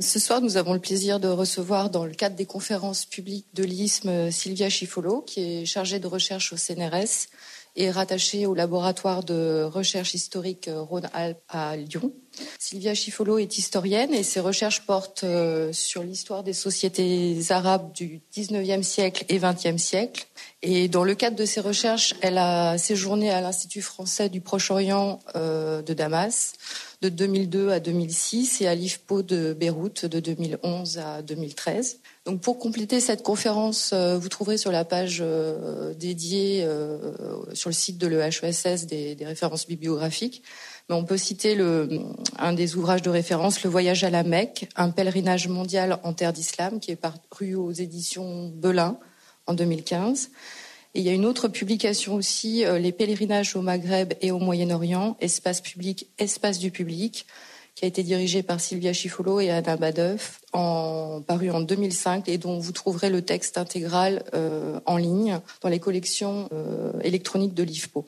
Ce soir, nous avons le plaisir de recevoir dans le cadre des conférences publiques de l'ISM Sylvia Chifolo, qui est chargée de recherche au CNRS et rattachée au laboratoire de recherche historique Rhône-Alpes à Lyon. Sylvia Chifolo est historienne et ses recherches portent euh, sur l'histoire des sociétés arabes du 19e siècle et 20e siècle. Et dans le cadre de ses recherches, elle a séjourné à l'Institut français du Proche-Orient euh, de Damas de 2002 à 2006 et à l'IFPO de Beyrouth de 2011 à 2013. Donc pour compléter cette conférence, euh, vous trouverez sur la page dédiée sur le site de l'EHESS des, des références bibliographiques. On peut citer un des ouvrages de référence, Le voyage à la Mecque, un pèlerinage mondial en terre d'islam, qui est paru aux éditions Belin en 2015. Et il y a une autre publication aussi, euh, Les pèlerinages au Maghreb et au Moyen-Orient, espace public, espace du public, qui a été dirigée par Sylvia Chifolo et Anna Badeuf, en, paru en 2005 et dont vous trouverez le texte intégral euh, en ligne dans les collections euh, électroniques de l'IFPO.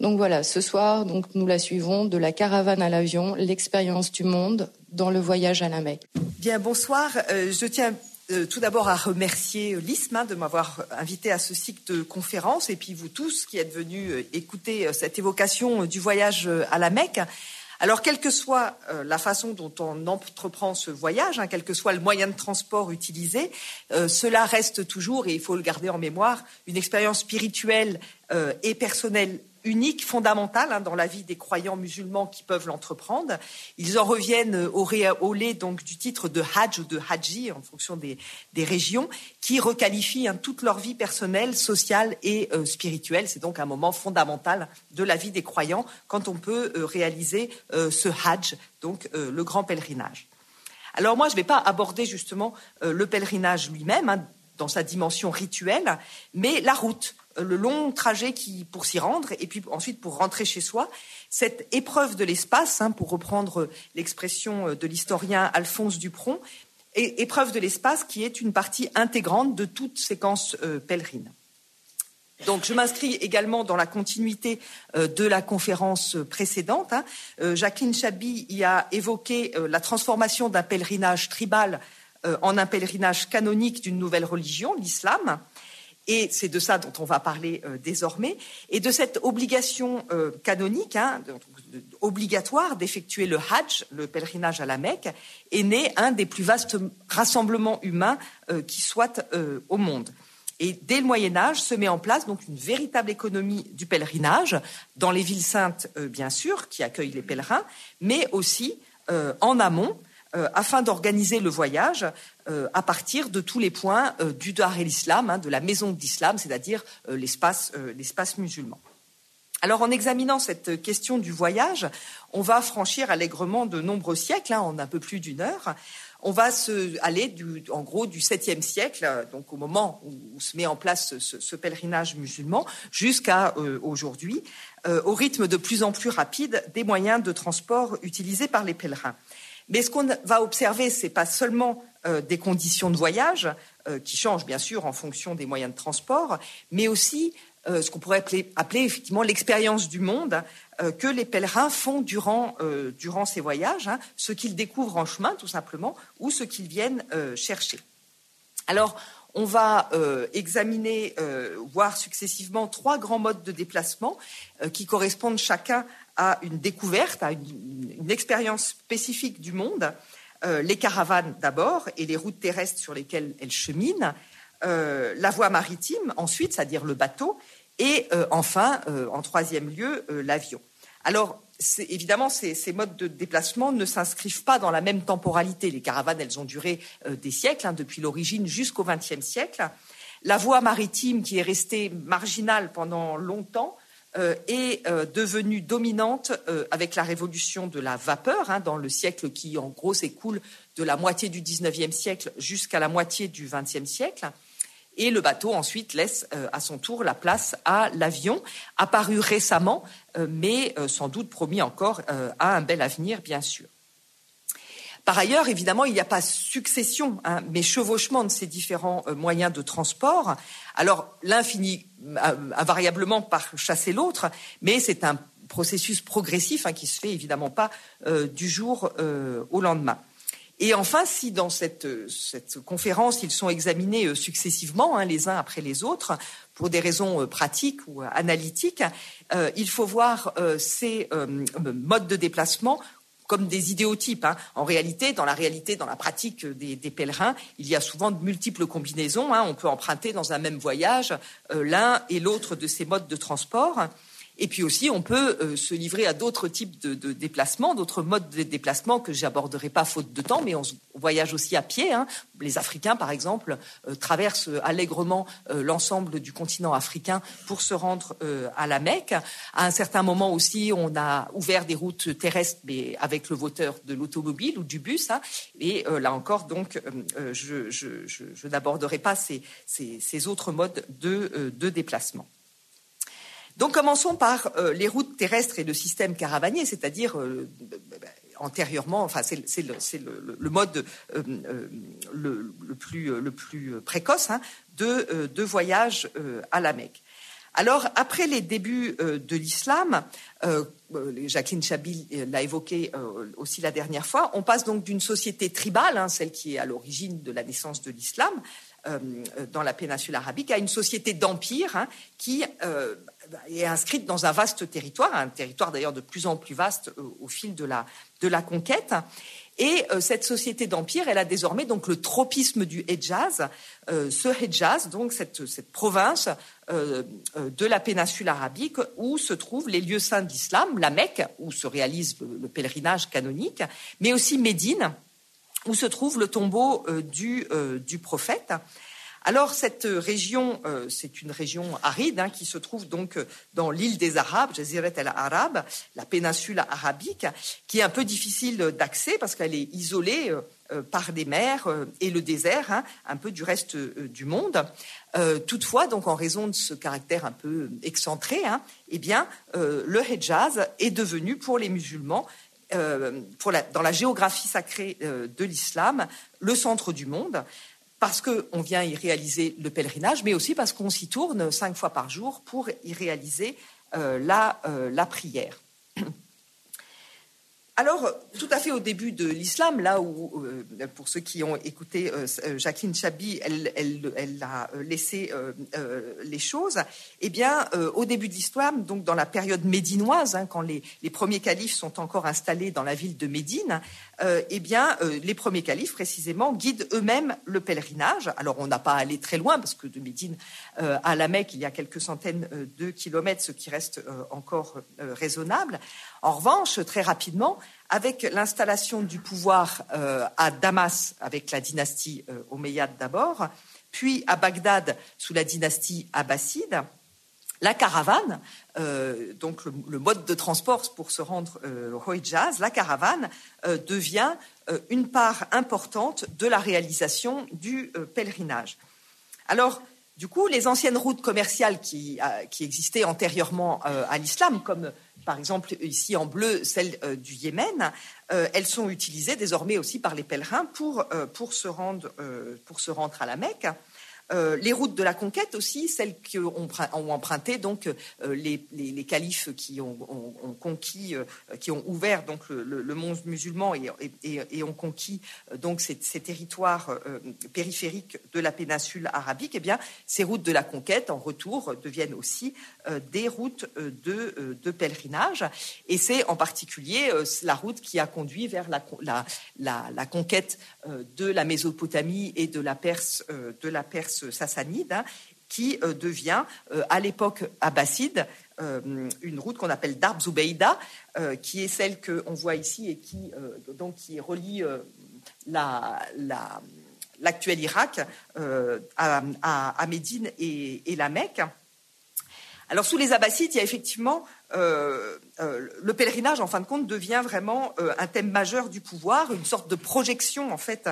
Donc voilà, ce soir, donc nous la suivons de la caravane à l'avion, l'expérience du monde dans le voyage à la Mecque. Bien, bonsoir. Euh, je tiens euh, tout d'abord à remercier l'ISM hein, de m'avoir invité à ce cycle de conférences et puis vous tous qui êtes venus euh, écouter euh, cette évocation du voyage à la Mecque. Alors, quelle que soit la façon dont on entreprend ce voyage, hein, quel que soit le moyen de transport utilisé, cela reste toujours, et il faut le garder en mémoire, une expérience spirituelle et personnelle unique, fondamentale hein, dans la vie des croyants musulmans qui peuvent l'entreprendre. Ils en reviennent au réolé donc du titre de Hajj ou de Haji en fonction des, régions, qui requalifient hein, toute leur vie personnelle, sociale et euh, spirituelle. C'est donc un moment fondamental de la vie des croyants quand on peut euh, réaliser euh, ce Hajj, donc le grand pèlerinage. Alors moi, je ne vais pas aborder justement le pèlerinage lui-même hein, dans sa dimension rituelle, mais la route le long trajet qui, pour s'y rendre et puis ensuite pour rentrer chez soi. Cette épreuve de l'espace, hein, pour reprendre l'expression de l'historien Alphonse Dupron, épreuve de l'espace qui est une partie intégrante de toute séquence euh, pèlerine. Donc, je m'inscris également dans la continuité euh, de la conférence précédente. Hein. Euh, Jacqueline Chabi y a évoqué la transformation d'un pèlerinage tribal en un pèlerinage canonique d'une nouvelle religion, l'islam. Et c'est de ça dont on va parler euh, désormais, et de cette obligation euh, canonique, hein, obligatoire d'effectuer le Hajj, le pèlerinage à la Mecque, est né un des plus vastes rassemblements humains euh, qui soient au monde. Et dès le Moyen Âge se met en place donc une véritable économie du pèlerinage dans les villes saintes, bien sûr, qui accueillent les pèlerins, mais aussi en amont euh, afin d'organiser le voyage euh, à partir de tous les points euh, du Dar el-Islam, hein, de la maison d'Islam, c'est-à-dire l'espace musulman. Alors, en examinant cette question du voyage, on va franchir allègrement de nombreux siècles, hein, en un peu plus d'une heure. On va se, aller, en gros, du 7e siècle, donc au moment où, se met en place ce, pèlerinage musulman, jusqu'à aujourd'hui, au rythme de plus en plus rapide des moyens de transport utilisés par les pèlerins. Mais ce qu'on va observer, ce n'est pas seulement euh, des conditions de voyage euh, qui changent bien sûr en fonction des moyens de transport, mais aussi euh, ce qu'on pourrait appeler, effectivement l'expérience du monde que les pèlerins font durant, durant ces voyages, hein, ce qu'ils découvrent en chemin tout simplement ou ce qu'ils viennent chercher. Alors, on va examiner, voir successivement trois grands modes de déplacement qui correspondent chacun à une découverte, à une, expérience spécifique du monde, euh, les caravanes d'abord et les routes terrestres sur lesquelles elles cheminent, euh, la voie maritime ensuite, c'est-à-dire le bateau, et euh, enfin, en troisième lieu, l'avion. Alors, évidemment, ces, ces, modes de déplacement ne s'inscrivent pas dans la même temporalité. Les caravanes, elles ont duré des siècles, hein, depuis l'origine jusqu'au XXe siècle. La voie maritime, qui est restée marginale pendant longtemps, est euh, devenue dominante euh, avec la révolution de la vapeur hein, dans le siècle qui, en gros, s'écoule de la moitié du XIXe siècle jusqu'à la moitié du XXe siècle. Et le bateau ensuite laisse à son tour la place à l'avion, apparu récemment, mais sans doute promis encore à un bel avenir, bien sûr. Par ailleurs, évidemment, il n'y a pas succession, hein, mais chevauchement de ces différents euh, moyens de transport. Alors, l'un finit euh, invariablement par chasser l'autre, mais c'est un processus progressif hein, qui se fait évidemment pas euh, du jour au lendemain. Et enfin, si dans cette, cette conférence, ils sont examinés successivement, hein, les uns après les autres, pour des raisons pratiques ou analytiques, il faut voir ces modes de déplacement comme des idéotypes. Hein. En réalité, dans la réalité, dans la pratique des, pèlerins, il y a souvent de multiples combinaisons. Hein. On peut emprunter dans un même voyage euh, l'un et l'autre de ces modes de transport. Et puis aussi, on peut euh, se livrer à d'autres types de, déplacements, d'autres modes de déplacement que j'aborderai pas faute de temps, mais on, voyage aussi à pied. Hein. Les Africains, par exemple, euh, traversent allègrement euh, l'ensemble du continent africain pour se rendre à la Mecque. À un certain moment aussi, on a ouvert des routes terrestres, mais avec le voteur de l'automobile ou du bus. Hein. Et là encore, donc, je, n'aborderai pas ces, autres modes de déplacement. Donc commençons par euh, les routes terrestres et le système caravanier, c'est-à-dire euh, antérieurement, enfin c'est le, mode euh, le, plus, précoce hein, de, de, voyage à la Mecque. Alors, après les débuts de l'islam, Jacqueline Chabil l'a évoqué aussi la dernière fois, on passe donc d'une société tribale, hein, celle qui est à l'origine de la naissance de l'islam, dans la péninsule arabique, à une société d'empire hein, qui est inscrite dans un vaste territoire, un territoire d'ailleurs de plus en plus vaste euh, au fil de la, de la conquête. Et euh, cette société d'empire, elle a désormais donc le tropisme du Hejaz, euh, ce Hejaz, donc cette, cette province de la péninsule arabique où se trouvent les lieux saints d'islam, la Mecque, où se réalise le, pèlerinage canonique, mais aussi Médine, où se trouve le tombeau du, du prophète. Alors cette région, euh, c'est une région aride hein, qui se trouve donc euh, dans l'île des Arabes, Jazirat el-Arab, la péninsule arabique, qui est un peu difficile d'accès parce qu'elle est isolée euh, par des mers et le désert, hein, un peu du reste du monde. toutefois, donc en raison de ce caractère un peu excentré, hein, eh bien, le Hejaz est devenu pour les musulmans dans la géographie sacrée de l'islam, le centre du monde parce qu'on vient y réaliser le pèlerinage, mais aussi parce qu'on s'y tourne cinq fois par jour pour y réaliser euh, la, euh, la prière. Alors, tout à fait au début de l'islam, là où, euh, pour ceux qui ont écouté euh, euh, Jacqueline Chabi, elle, a laissé les choses. Eh bien, au début de l'islam, donc dans la période médinoise, hein, quand les, premiers califes sont encore installés dans la ville de Médine, eh bien, les premiers califes, précisément, guident eux-mêmes le pèlerinage. Alors, on n'a pas allé très loin, parce que de Médine à la Mecque, il y a quelques centaines de kilomètres, ce qui reste encore raisonnable. En revanche, très rapidement, avec l'installation du pouvoir euh, à Damas avec la dynastie euh, omeyyade d'abord, puis à Bagdad sous la dynastie abbasside, la caravane, euh, donc le, mode de transport pour se rendre au Hijaz, la caravane devient une part importante de la réalisation du pèlerinage. Alors, du coup, les anciennes routes commerciales qui, existaient antérieurement à l'islam, comme par exemple ici en bleu celle euh, du Yémen, euh, elles sont utilisées désormais aussi par les pèlerins euh, pour se rendre à la Mecque. Euh, les routes de la conquête aussi, celles qui ont, emprunté donc euh, les, les, califes qui ont, conquis, euh, qui ont ouvert donc le, monde musulman et, ont conquis donc ces, territoires périphériques de la péninsule arabique. Eh bien, ces routes de la conquête en retour deviennent aussi des routes de, pèlerinage. Et c'est en particulier la route qui a conduit vers la, conquête de la Mésopotamie et de la Perse sassanide, hein, qui euh, devient, euh, à l'époque abbasside, euh, une route qu'on appelle Darb Zubeida, qui est celle qu'on voit ici et qui, donc, qui relie l'actuel Irak à, Médine et, la Mecque. Alors sous les Abbassides, il y a effectivement le pèlerinage, en fin de compte, devient vraiment un thème majeur du pouvoir, une sorte de projection en fait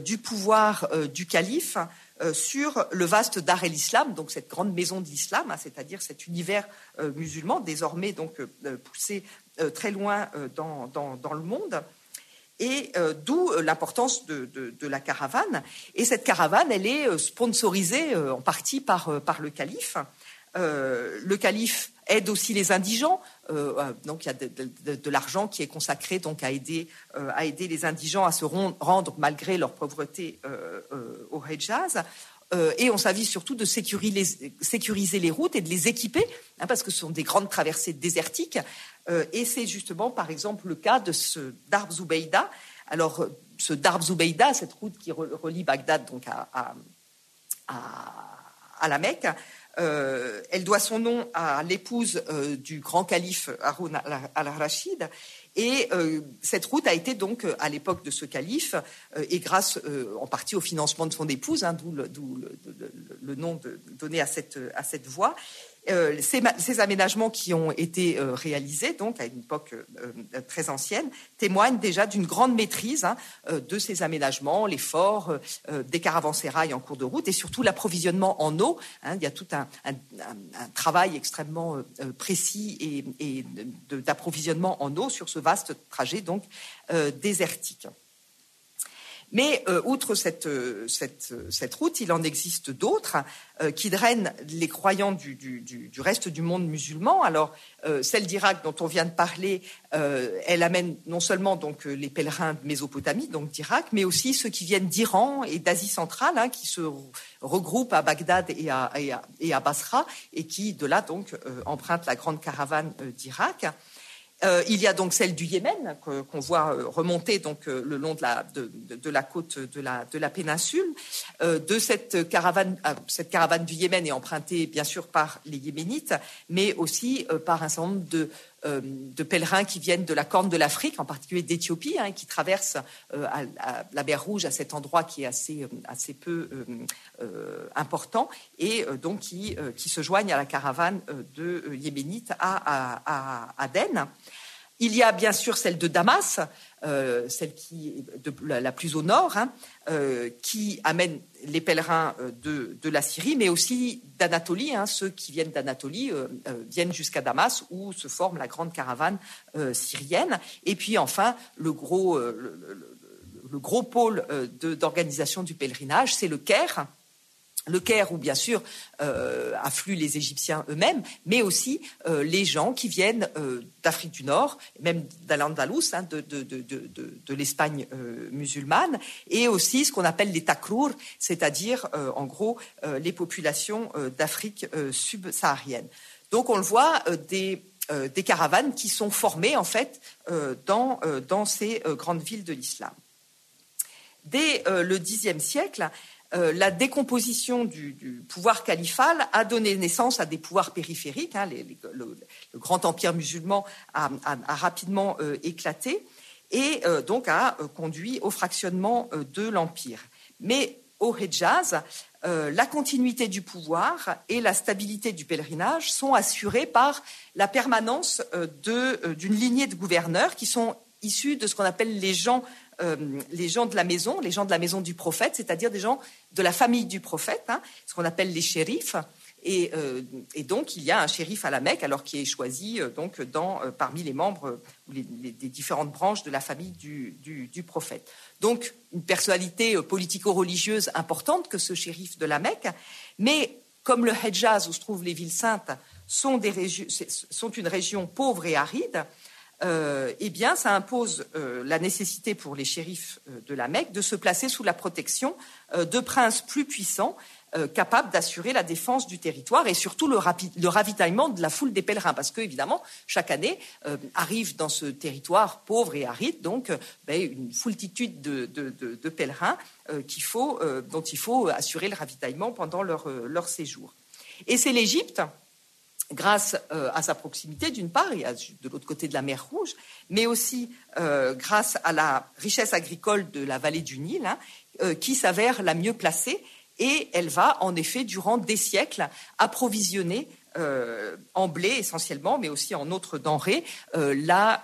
du pouvoir du calife sur le vaste Dar el-Islam, donc cette grande maison de l'islam, hein, c'est-à-dire cet univers euh, musulman désormais donc euh, poussé très loin dans, le monde. Et d'où l'importance de, la caravane. Et cette caravane, elle est sponsorisée en partie par, par le calife. le calife aide aussi les indigents. donc il y a de, l'argent qui est consacré donc à aider, à aider les indigents à se rendre malgré leur pauvreté au Hejaz. et on s'avise surtout de sécuriser, les routes et de les équiper, hein, parce que ce sont des grandes traversées désertiques. et c'est justement, par exemple, le cas de ce Darb Zubeida. Alors, ce Darb Zubeida, cette route qui relie Bagdad donc à, à, la Mecque, euh, elle doit son nom à l'épouse euh, du grand calife Haroun al-Rachid. Et euh, cette route a été donc à l'époque de ce calife, et grâce en partie au financement de son épouse, hein, d'où le, nom donné à cette, à cette voie, euh, ces, aménagements qui ont été euh, réalisés, donc à une époque euh, très ancienne, témoignent déjà d'une grande maîtrise hein, de ces aménagements, les forts, des caravansérails en cours de route et surtout l'approvisionnement en eau. Hein. il y a tout un, travail extrêmement précis et, d'approvisionnement en eau sur ce vaste trajet donc désertique. Mais euh, outre cette, euh, euh, cette, route, il en existe d'autres qui drainent les croyants du, reste du monde musulman. Alors, celle d'Irak dont on vient de parler, elle amène non seulement les pèlerins de Mésopotamie, donc d'Irak, mais aussi ceux qui viennent d'Iran et d'Asie centrale, hein, qui se regroupent à Bagdad et à, Basra, et qui de là empruntent la grande caravane d'Irak. Euh, il y a donc celle du Yémen qu'on voit euh, remonter donc euh, le long de la, de, la côte de la, de la péninsule. de cette caravane, cette caravane du Yémen est empruntée bien sûr par les Yéménites, mais aussi par un certain nombre de, de pèlerins qui viennent de la Corne de l'Afrique, en particulier d'Éthiopie, hein, qui traversent la mer Rouge à cet endroit qui est assez, assez peu important, et donc qui, qui se joignent à la caravane de Yéménites à Aden. Il y a bien sûr celle de Damas, euh, celle qui est de, la, plus au nord, hein, euh, qui amène les pèlerins euh, de, la Syrie, mais aussi d'Anatolie. Hein. ceux qui viennent d'Anatolie viennent jusqu'à Damas, où se forme la grande caravane syrienne. Et puis enfin, le gros pôle d'organisation du pèlerinage, c'est le Caire le Caire, où bien sûr euh, affluent les Égyptiens eux-mêmes, mais aussi euh, les gens qui viennent euh, d'Afrique du Nord, même d'Al-Andalus, hein, de, l'Espagne musulmane, et aussi ce qu'on appelle les takrour, c'est-à-dire en gros les populations d'Afrique subsaharienne. Donc on le voit, des, des, caravanes qui sont formées en fait dans, dans ces grandes villes de l'islam. Dès le Xe siècle, euh, la décomposition du, pouvoir califal a donné naissance à des pouvoirs périphériques. Hein, le, grand empire musulman a, rapidement euh, éclaté et euh, donc a conduit au fractionnement de l'empire. Mais au Hejaz, la continuité du pouvoir et la stabilité du pèlerinage sont assurées par la permanence d'une lignée de gouverneurs qui sont issus de ce qu'on appelle les gens euh, les gens de la maison, les gens de la maison du prophète, c'est-à-dire des gens de la famille du prophète, hein, ce qu'on appelle les shérifs. Euh, et, donc, il y a un shérif à la Mecque, alors qui est choisi euh, donc parmi les membres des différentes branches de la famille du, prophète. Donc, une personnalité politico-religieuse importante que ce shérif de la Mecque. Mais comme le Hejaz, où se trouvent les villes saintes, sont une région pauvre et aride, euh, eh bien, ça impose euh, la nécessité pour les shérifs euh, de la Mecque de se placer sous la protection de princes plus puissants, capables d'assurer la défense du territoire et surtout le, ravitaillement de la foule des pèlerins. Parce que, évidemment, chaque année arrive dans ce territoire pauvre et aride, donc, ben, une foultitude de, pèlerins dont il faut assurer le ravitaillement pendant leur, leur séjour. Et c'est l'Égypte grâce euh, à sa proximité d'une part, et de l'autre côté de la mer Rouge, mais aussi euh, grâce à la richesse agricole de la vallée du Nil, hein, euh, qui s'avère la mieux placée, et elle va en effet, durant des siècles, approvisionner en blé essentiellement, mais aussi en autres denrées, la,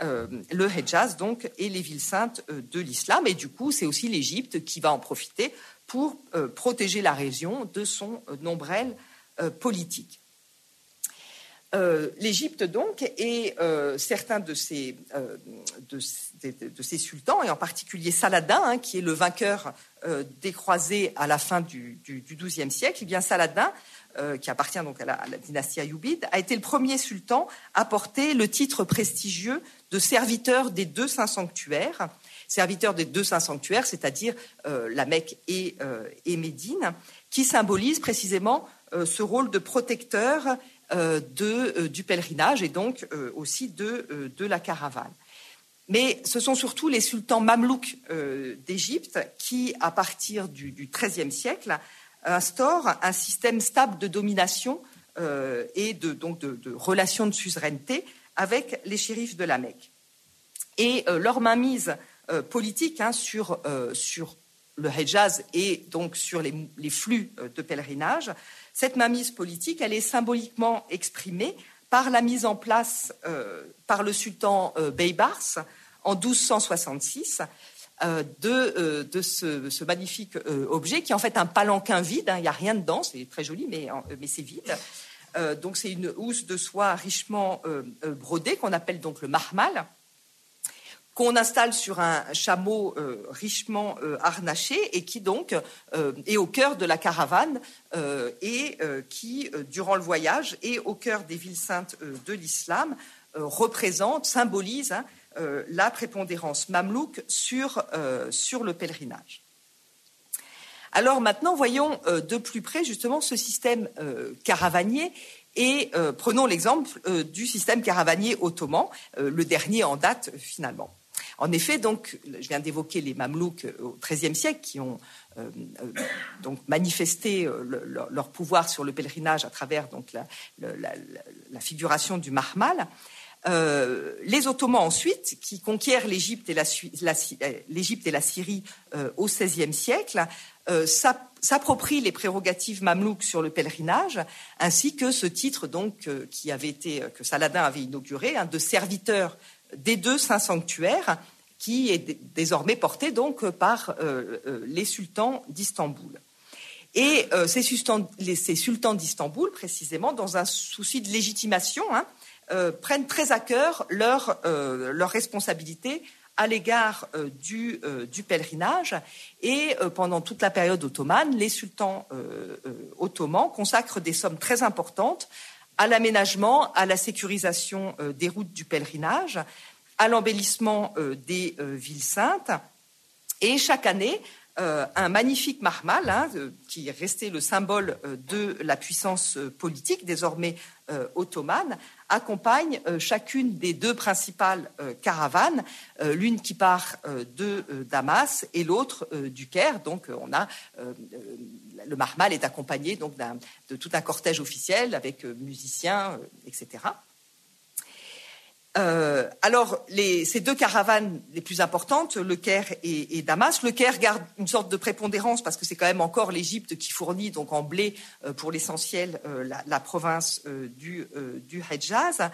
le Hejaz donc, et les villes saintes de l'islam. Et du coup, c'est aussi l'Égypte qui va en profiter pour protéger la région de son ombrelle politique. L'Égypte, donc, et certains de ces, de, ces, sultans, et en particulier Saladin, hein, qui est le vainqueur des croisés à la fin du, XIIe siècle, eh bien Saladin euh, qui appartient donc à la, dynastie ayoubide, a été le premier sultan à porter le titre prestigieux de serviteur des deux saints sanctuaires, serviteur des deux saints sanctuaires, c'est-à-dire euh, la Mecque euh, et, Médine, qui symbolise précisément ce rôle de protecteur du pèlerinage et donc aussi de, la caravane. Mais ce sont surtout les sultans mamelouks d'Égypte qui, à partir du XIIIe siècle, instaure un système stable de domination euh, et de, donc de, relations de suzeraineté avec les shérifs de la Mecque. Et euh, leur mainmise euh, politique hein, sur, sur, le Hejaz et donc sur les, flux de pèlerinage, cette mainmise politique, elle est symboliquement exprimée par la mise en place par le sultan Beybars en 1266 euh, de, euh, ce, magnifique euh, objet qui est en fait un palanquin vide. Hein. il n'y a rien dedans, c'est très joli, mais, c'est vide. donc c'est une housse de soie richement brodée qu'on appelle donc le marmal qu'on installe sur un chameau richement harnaché et qui donc est au cœur de la caravane et qui, durant le voyage, est au cœur des villes saintes de l'islam, représente, symbolise hein, euh, la prépondérance mamelouk sur, euh, le pèlerinage. Alors maintenant, voyons euh, de plus près justement ce système caravanier et prenons l'exemple du système caravanier ottoman, le dernier en date finalement. En effet, donc, je viens d'évoquer les Mamelouks au XIIIe siècle qui ont donc manifesté leur pouvoir sur le pèlerinage à travers donc la, figuration du Mahmal. Euh, les Ottomans ensuite, qui conquièrent l'Égypte et la, Syrie euh, au XVIe siècle, euh, s'approprient les prérogatives mamelouques sur le pèlerinage, ainsi que ce titre donc qui avait été que Saladin avait inauguré, hein, de serviteur des deux saints sanctuaires, qui est désormais porté donc par les sultans d'Istanbul. Et ces sultans, ces sultans d'Istanbul, précisément, dans un souci de légitimation, hein, euh, prennent très à cœur leur, euh, leur responsabilité à l'égard euh, du, pèlerinage. Et pendant toute la période ottomane, les sultans ottomans consacrent des sommes très importantes à l'aménagement, à la sécurisation des routes du pèlerinage, à l'embellissement des villes saintes. Et chaque année, un magnifique marmal, hein, qui est resté le symbole de la puissance politique désormais ottomane, accompagne euh, chacune des deux principales euh, caravanes, euh, l'une qui part de Damas et l'autre du Caire. Donc on a le Marmal est accompagné donc de tout un cortège officiel avec musiciens, etc. Euh, alors, ces deux caravanes les plus importantes, le Caire et, Damas, le Caire garde une sorte de prépondérance parce que c'est quand même encore l'Égypte qui fournit donc en blé euh, pour l'essentiel euh, la, province du, du Hejaz.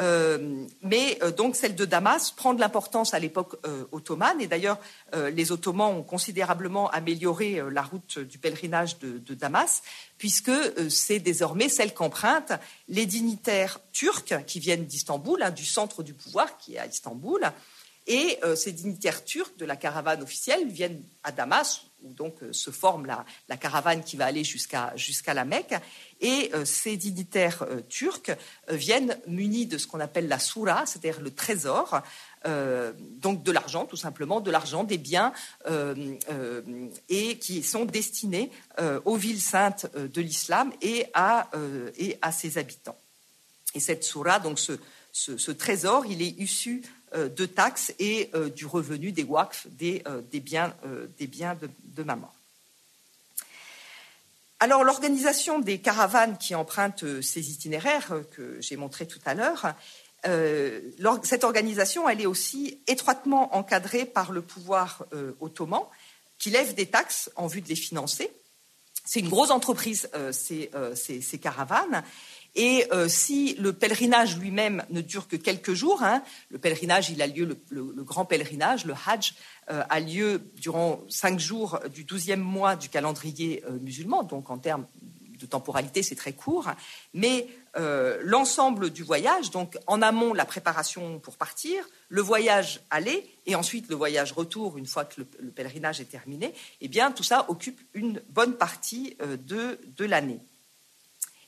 Euh, mais euh, donc celle de Damas prend de l'importance à l'époque euh, ottomane. Et d'ailleurs les Ottomans ont considérablement amélioré la route du pèlerinage de, Damas puisque c'est désormais celle qu'empruntent les dignitaires turcs qui viennent d'Istanbul, hein, du centre du pouvoir qui est à Istanbul, et ces dignitaires turcs de la caravane officielle viennent à Damas où donc se forme la, caravane qui va aller jusqu'à la Mecque. Et euh, ces dignitaires euh, turcs euh, viennent munis de ce qu'on appelle la soura, c'est-à-dire le trésor, donc de l'argent, tout simplement, de l'argent, des biens, et qui sont destinés aux villes saintes de l'islam et à, ses habitants. Et cette soura, donc ce, trésor, il est issu de taxes et du revenu des waqf, des, des biens, des biens de, maman. Alors l'organisation des caravanes qui empruntent euh, ces itinéraires euh, que j'ai montrés tout à l'heure, euh, cette organisation, elle est aussi étroitement encadrée par le pouvoir ottoman, qui lève des taxes en vue de les financer. C'est une grosse entreprise, ces, caravanes, et euh, si le pèlerinage lui-même ne dure que quelques jours, hein, le pèlerinage, il grand pèlerinage, le Hajj, euh, a lieu durant cinq jours du douzième mois du calendrier euh, musulman, donc en termes de temporalité, c'est très court, mais l'ensemble du voyage, donc en amont la préparation pour partir, le voyage aller et ensuite le voyage retour une fois que le, pèlerinage est terminé, eh bien tout ça occupe une bonne partie de, de l'année.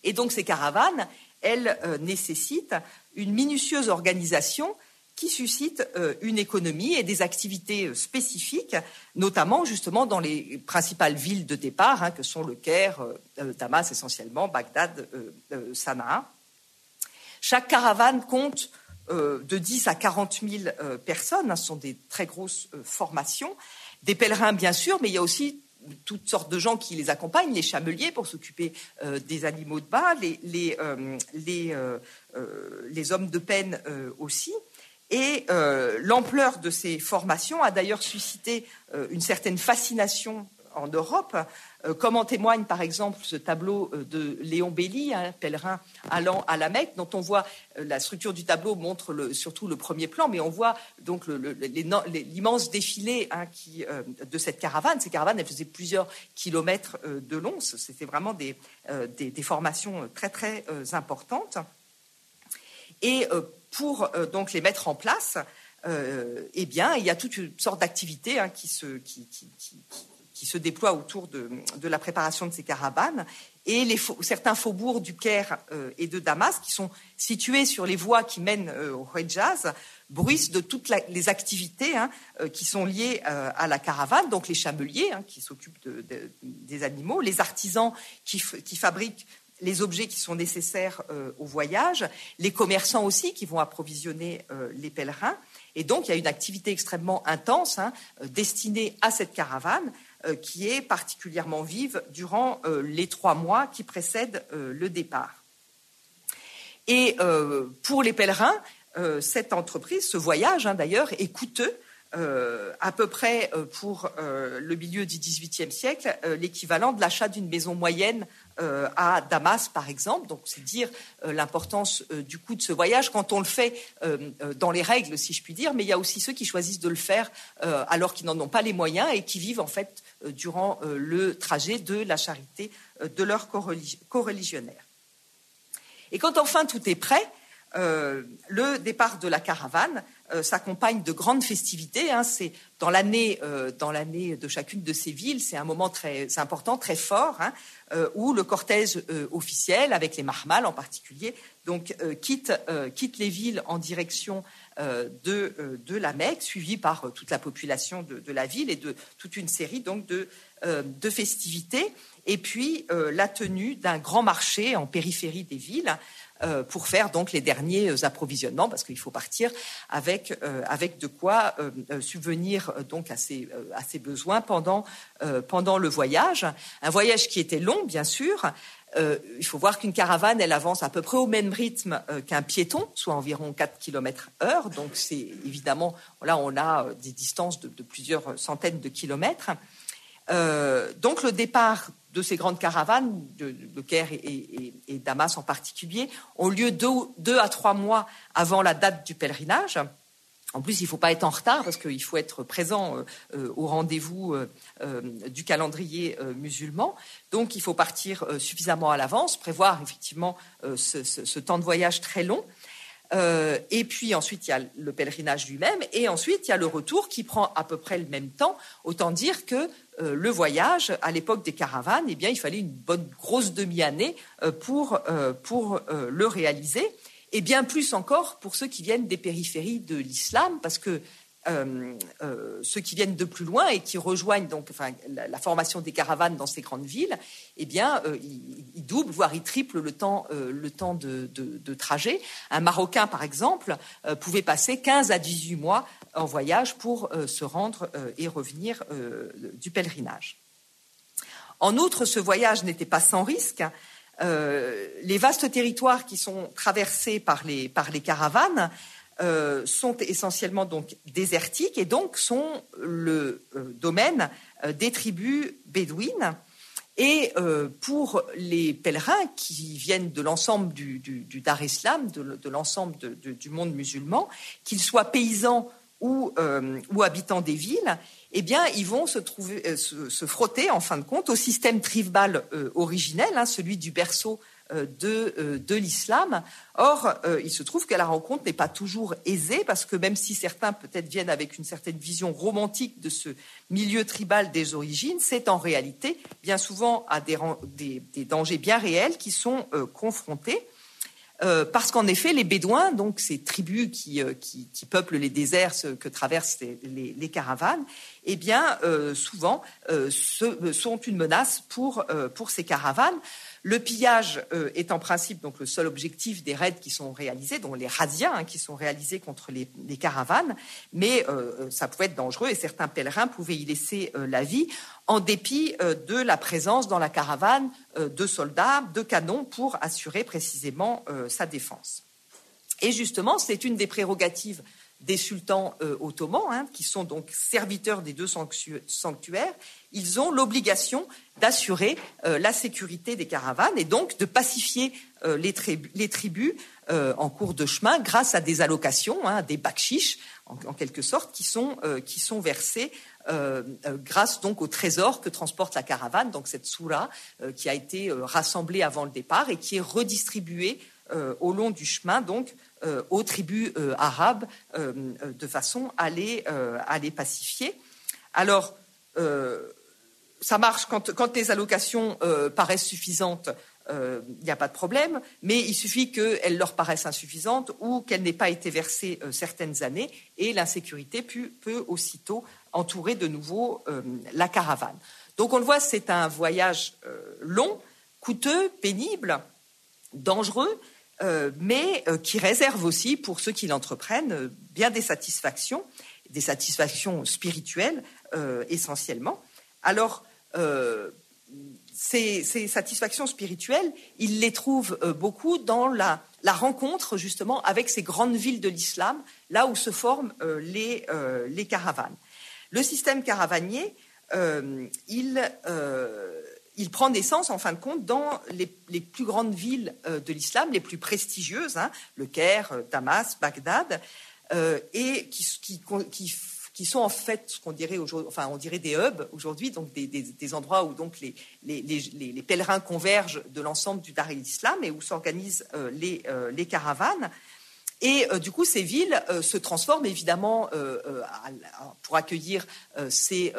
Et donc ces caravanes, elles euh, nécessitent une minutieuse organisation qui suscite euh, une économie et des activités euh, spécifiques, notamment justement dans les principales villes de départ, hein, que sont le Caire, euh, Damas essentiellement, Bagdad, Sanaa. Chaque caravane compte de 10 à 40 000 personnes, hein, ce sont des très grosses formations, des pèlerins bien sûr, mais il y a aussi toutes sortes de gens qui les accompagnent, les chameliers pour s'occuper des animaux de bas, les, les, les, les hommes de peine aussi. Et euh, l'ampleur de ces formations a d'ailleurs suscité euh, une certaine fascination en Europe, euh, comme en témoigne par exemple ce tableau de Léon Belli, un pèlerin allant à la Mecque, dont on voit la structure du tableau montre surtout le premier plan, mais on voit donc l'immense défilé hein, de cette caravane. Ces caravanes, elles faisaient plusieurs kilomètres de long. C'était vraiment des, formations très très importantes. Et pour euh, donc les mettre en place, euh, eh bien, il y a toute une sorte d'activité hein, qui, se, se déploie autour de, la préparation de ces caravanes. Et certains faubourgs du Caire euh, et de Damas, qui sont situés sur les voies qui mènent au Hejaz, bruissent de toutes les activités hein, qui sont liées à la caravane, donc les chameliers hein, qui s'occupent des animaux, les artisans qui, qui fabriquent les objets qui sont nécessaires euh, au voyage, les commerçants aussi qui vont approvisionner euh, les pèlerins. Et donc, il y a une activité extrêmement intense hein, euh, destinée à cette caravane qui est particulièrement vive durant les trois mois qui précèdent le départ. Et pour les pèlerins, cette entreprise, ce voyage hein, d'ailleurs, est coûteux. à peu près pour le milieu du XVIIIe siècle, l'équivalent de l'achat d'une maison moyenne euh, à Damas, par exemple. Donc, c'est dire euh, l'importance euh, du coût de ce voyage quand on le fait dans les règles, si je puis dire. Mais il y a aussi ceux qui choisissent de le faire alors qu'ils n'en ont pas les moyens et qui vivent en fait durant le trajet de la charité de leur co-religionnaire. Et quand enfin tout est prêt, le départ de la caravane s'accompagne de grandes festivités. Hein. c'est dans l'année, dans l'année de chacune de ces villes, c'est un moment très important, très fort. Hein. Euh, où le cortège euh, officiel, avec les marmals en particulier, donc euh, quitte, les villes en direction de, la Mecque, suivi par toute la population de, la ville et de toute une série donc de, festivités. Et puis la tenue d'un grand marché en périphérie des villes euh, pour faire donc les derniers euh, approvisionnements parce qu'il faut partir avec euh, avec de quoi subvenir donc à ses à ses besoins pendant pendant le voyage un voyage qui était long bien sûr il faut voir qu'une caravane, elle avance à peu près au même rythme qu'un piéton, soit environ 4 km heure. Donc c'est évidemment, là on a des distances de plusieurs centaines de kilomètres. Donc le départ de ces grandes caravanes, de, Caire et, Damas en particulier, ont lieu deux, à trois mois avant la date du pèlerinage. En plus, il ne faut pas être en retard parce qu'il faut être présent euh, euh, au rendez-vous euh, du calendrier musulman. Donc, il faut partir suffisamment à l'avance, prévoir effectivement ce, temps de voyage très long. Et puis ensuite, il y a le pèlerinage lui-même, et ensuite, il y a le retour qui prend à peu près le même temps. Autant dire que euh, le voyage, à l'époque des caravanes, eh bien, il fallait une bonne grosse demi-année euh, pour, euh, pour le réaliser, et bien plus encore pour ceux qui viennent des périphéries de l'islam, parce que ceux qui viennent de plus loin et qui rejoignent donc enfin, la, formation des caravanes dans ces grandes villes, eh bien, ils, doublent, voire ils triplent le temps, le temps de, de, trajet. Un Marocain, par exemple, pouvait passer 15 à 18 mois en voyage pour euh, se rendre euh, et revenir euh, du pèlerinage. En outre, ce voyage n'était pas sans risque. les vastes territoires qui sont traversés par les, par les caravanes sont essentiellement donc désertiques et donc sont le domaine des tribus bédouines. Et pour les pèlerins qui viennent de l'ensemble du, Dar Islam, de, l'ensemble du monde musulman, qu'ils soient paysans ou, habitants des villes, eh bien, ils vont se, frotter, en fin de compte, au système tribal originel, hein, celui du berceau euh, de, euh, de l'islam. Or, euh, il se trouve que la rencontre n'est pas toujours aisée parce que même si certains peut-être viennent avec une certaine vision romantique de ce milieu tribal des origines, c'est en réalité bien souvent à des, des, dangers bien réels qui sont confrontés. parce qu'en effet, les Bédouins, donc ces tribus qui, qui, peuplent les déserts que traversent les, les, caravanes, eh bien, souvent, sont une menace pour, pour ces caravanes. Le pillage euh, est en principe donc le seul objectif des raids qui sont réalisés, dont les razzias hein, qui sont réalisés contre les, caravanes, mais euh, euh, ça pouvait être dangereux et certains pèlerins pouvaient y laisser la vie en dépit de la présence dans la caravane de soldats, de canons pour assurer précisément sa défense. Et justement, c'est une des prérogatives des sultans ottomans, hein, qui sont donc serviteurs des deux sanctuaires, ils ont l'obligation d'assurer euh, la sécurité des caravanes et donc de pacifier euh, les, tribus euh, en cours de chemin grâce à des allocations, hein, des bakchiches en, quelque sorte, qui sont, qui versées grâce donc au trésor que transporte la caravane, donc cette soura qui a été rassemblée avant le départ et qui est redistribuée au long du chemin donc aux tribus arabes de façon à les, pacifier. Alors, ça marche quand, les allocations euh, paraissent suffisantes, il euh, n'y a pas de problème, mais il suffit qu'elles leur paraissent insuffisantes ou qu'elles n'aient pas été versées euh, certaines années, et l'insécurité peut, aussitôt entourer de nouveau la caravane. Donc on le voit, c'est un voyage long, coûteux, pénible, dangereux, mais qui réserve aussi, pour ceux qui l'entreprennent, bien des satisfactions, des satisfactions spirituelles essentiellement. Alors, euh, ces, satisfactions spirituelles, il les trouve euh, beaucoup dans la, rencontre justement avec ces grandes villes de l'islam, là où se forment euh, les, caravanes. Le système caravanier, il, prend naissance en fin de compte dans les, plus grandes villes de l'islam, les plus prestigieuses, hein, le Caire, Damas, Bagdad, et qui, qui, qui qui sont en fait ce qu'on dirait enfin on dirait des hubs aujourd'hui, donc des, endroits où donc les, les, pèlerins convergent de l'ensemble du Dar el-Islam et où s'organisent euh, euh, les, caravanes. Et euh, du coup, ces villes se transforment évidemment pour accueillir ces,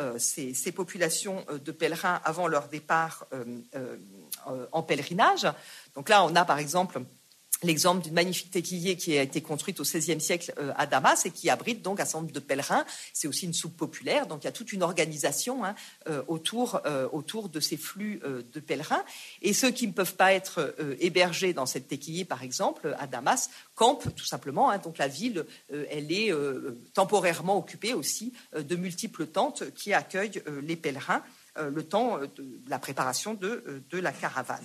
populations de pèlerins avant leur départ en pèlerinage. Donc là, on a par exemple l'exemple d'une magnifique tequilier qui a été construite au XVIe siècle euh, à Damas et qui abrite donc un nombre de pèlerins. C'est aussi une soupe populaire, donc il y a toute une organisation hein, euh, autour, euh, autour de ces flux de pèlerins. Et ceux qui ne peuvent pas être hébergés dans cette tequilier, par exemple, à Damas, campent tout simplement. Hein. donc la ville, elle est temporairement occupée aussi de multiples tentes qui accueillent les pèlerins le temps de la préparation de la caravane.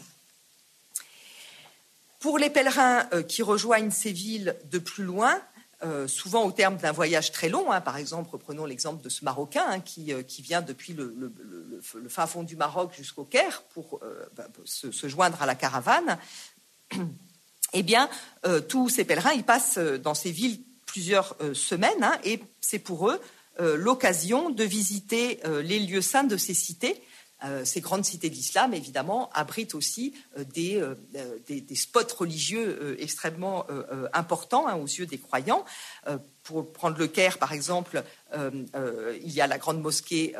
Pour les pèlerins euh, qui rejoignent ces villes de plus loin, euh, souvent au terme d'un voyage très long. Hein, par exemple, prenons l'exemple de ce Marocain hein, euh, qui, vient depuis le, fin fond du Maroc jusqu'au Caire pour bah, se, joindre à la caravane. eh bien, tous ces pèlerins, ils passent dans ces villes plusieurs semaines hein, et c'est pour eux l'occasion de visiter les lieux saints de ces cités ces grandes cités de l'islam, évidemment, abritent aussi euh, euh, des, spots religieux extrêmement importants hein, aux yeux des croyants. pour prendre le Caire, par exemple, il y a la grande mosquée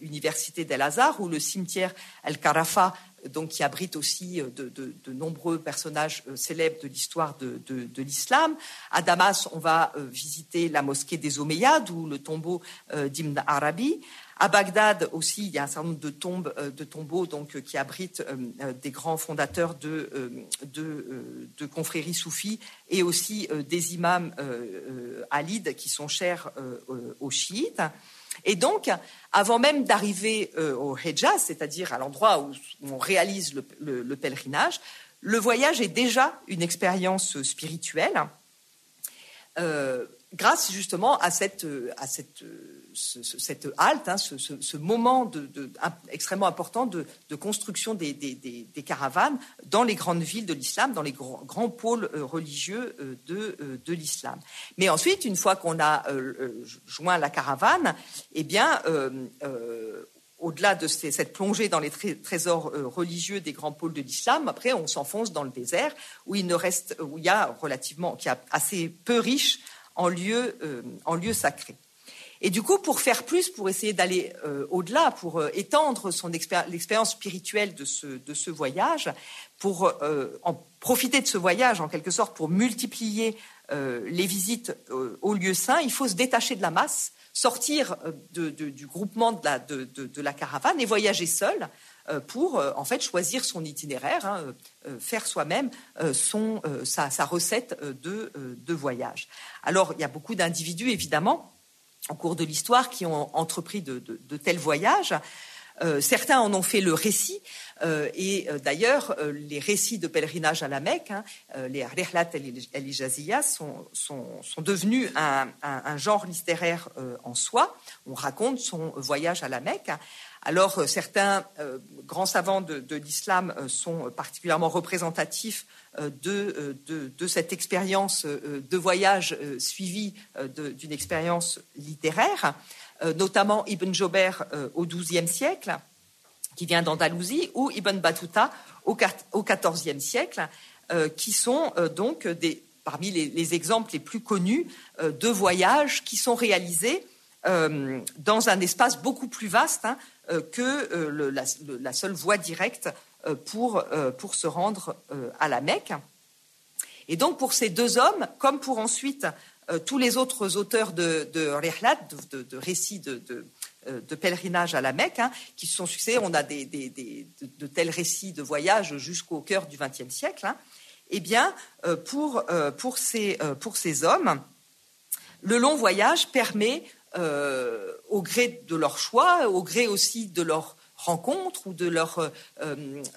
Université d'El-Azhar ou le cimetière El-Karafa, donc qui abrite aussi de, de, nombreux personnages célèbres de l'histoire de, de l'islam. À Damas, on va visiter la mosquée des Omeyyades ou le tombeau d'Ibn Arabi. À Bagdad aussi, il y a un certain nombre de tombes, euh, de tombeaux donc euh, qui abritent euh, des grands fondateurs de, de, confréries soufis et aussi des imams alides qui sont chers aux chiites. Et donc, avant même d'arriver au Hejaz, c'est-à-dire à, l'endroit où, on réalise le, pèlerinage, le voyage est déjà une expérience spirituelle, grâce justement à cette, à cette cette halte, hein, ce, moment extrêmement important de, construction des, caravanes dans les grandes villes de l'islam, dans les grands, pôles euh, religieux euh, de, l'islam. Mais ensuite, une fois qu'on a joint la caravane, eh bien, au-delà de cette plongée dans les trésors religieux des grands pôles de l'islam, après on s'enfonce dans le désert où il ne reste, où il y a relativement, qui a assez peu riche en lieux, sacrés. Et du coup, pour faire plus, pour essayer d'aller euh, au-delà, pour euh, étendre son l'expérience spirituelle de ce, de ce voyage, pour euh, en profiter de ce voyage en quelque sorte, pour multiplier les visites aux lieux saints, il faut se détacher de la masse, sortir du groupement de la, de la, caravane et voyager seul pour en fait choisir son itinéraire, hein, faire soi-même son sa, sa, recette de, de voyage. Alors il y a beaucoup d'individus évidemment en cours de l'histoire qui ont entrepris de, tels voyages. Euh, certains en ont fait le récit, euh, et euh, d'ailleurs, les récits de pèlerinage à la Mecque, hein, les Rihlat el sont, sont, sont, devenus un, genre littéraire en soi. On raconte son voyage à la Mecque. Alors, certains grands savants de l'islam sont particulièrement représentatifs euh, euh, de, cette expérience euh, de voyage suivie d'une expérience littéraire, notamment Ibn Jober au XIIe siècle, qui vient d'Andalousie, ou Ibn Battuta au XIVe siècle, qui sont donc parmi les, exemples les plus connus de voyages qui sont réalisés dans un espace beaucoup plus vaste hein, que la, seule voie directe euh, pour, euh, pour se rendre euh, à la Mecque. Et donc pour ces deux hommes, comme pour ensuite tous les autres auteurs de, de récits de, de, pèlerinage à la Mecque, hein, qui se sont succédés, on a des, de, tels récits de voyage jusqu'au cœur du XXe siècle. Hein, eh bien, pour, pour, ces, pour ces hommes, le long voyage permet, au gré de leur choix, au gré aussi de leur rencontres ou de leur, euh,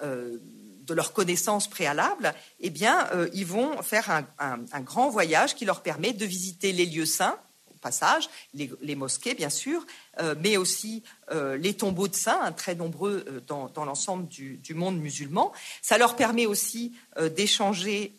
euh, de leur connaissance préalable, eh bien, euh, ils vont faire un, grand voyage qui leur permet de visiter les lieux saints, au passage, les, mosquées, bien sûr, mais aussi les tombeaux de saints, hein, très nombreux dans, l'ensemble du, monde musulman. Ça leur permet aussi d'échanger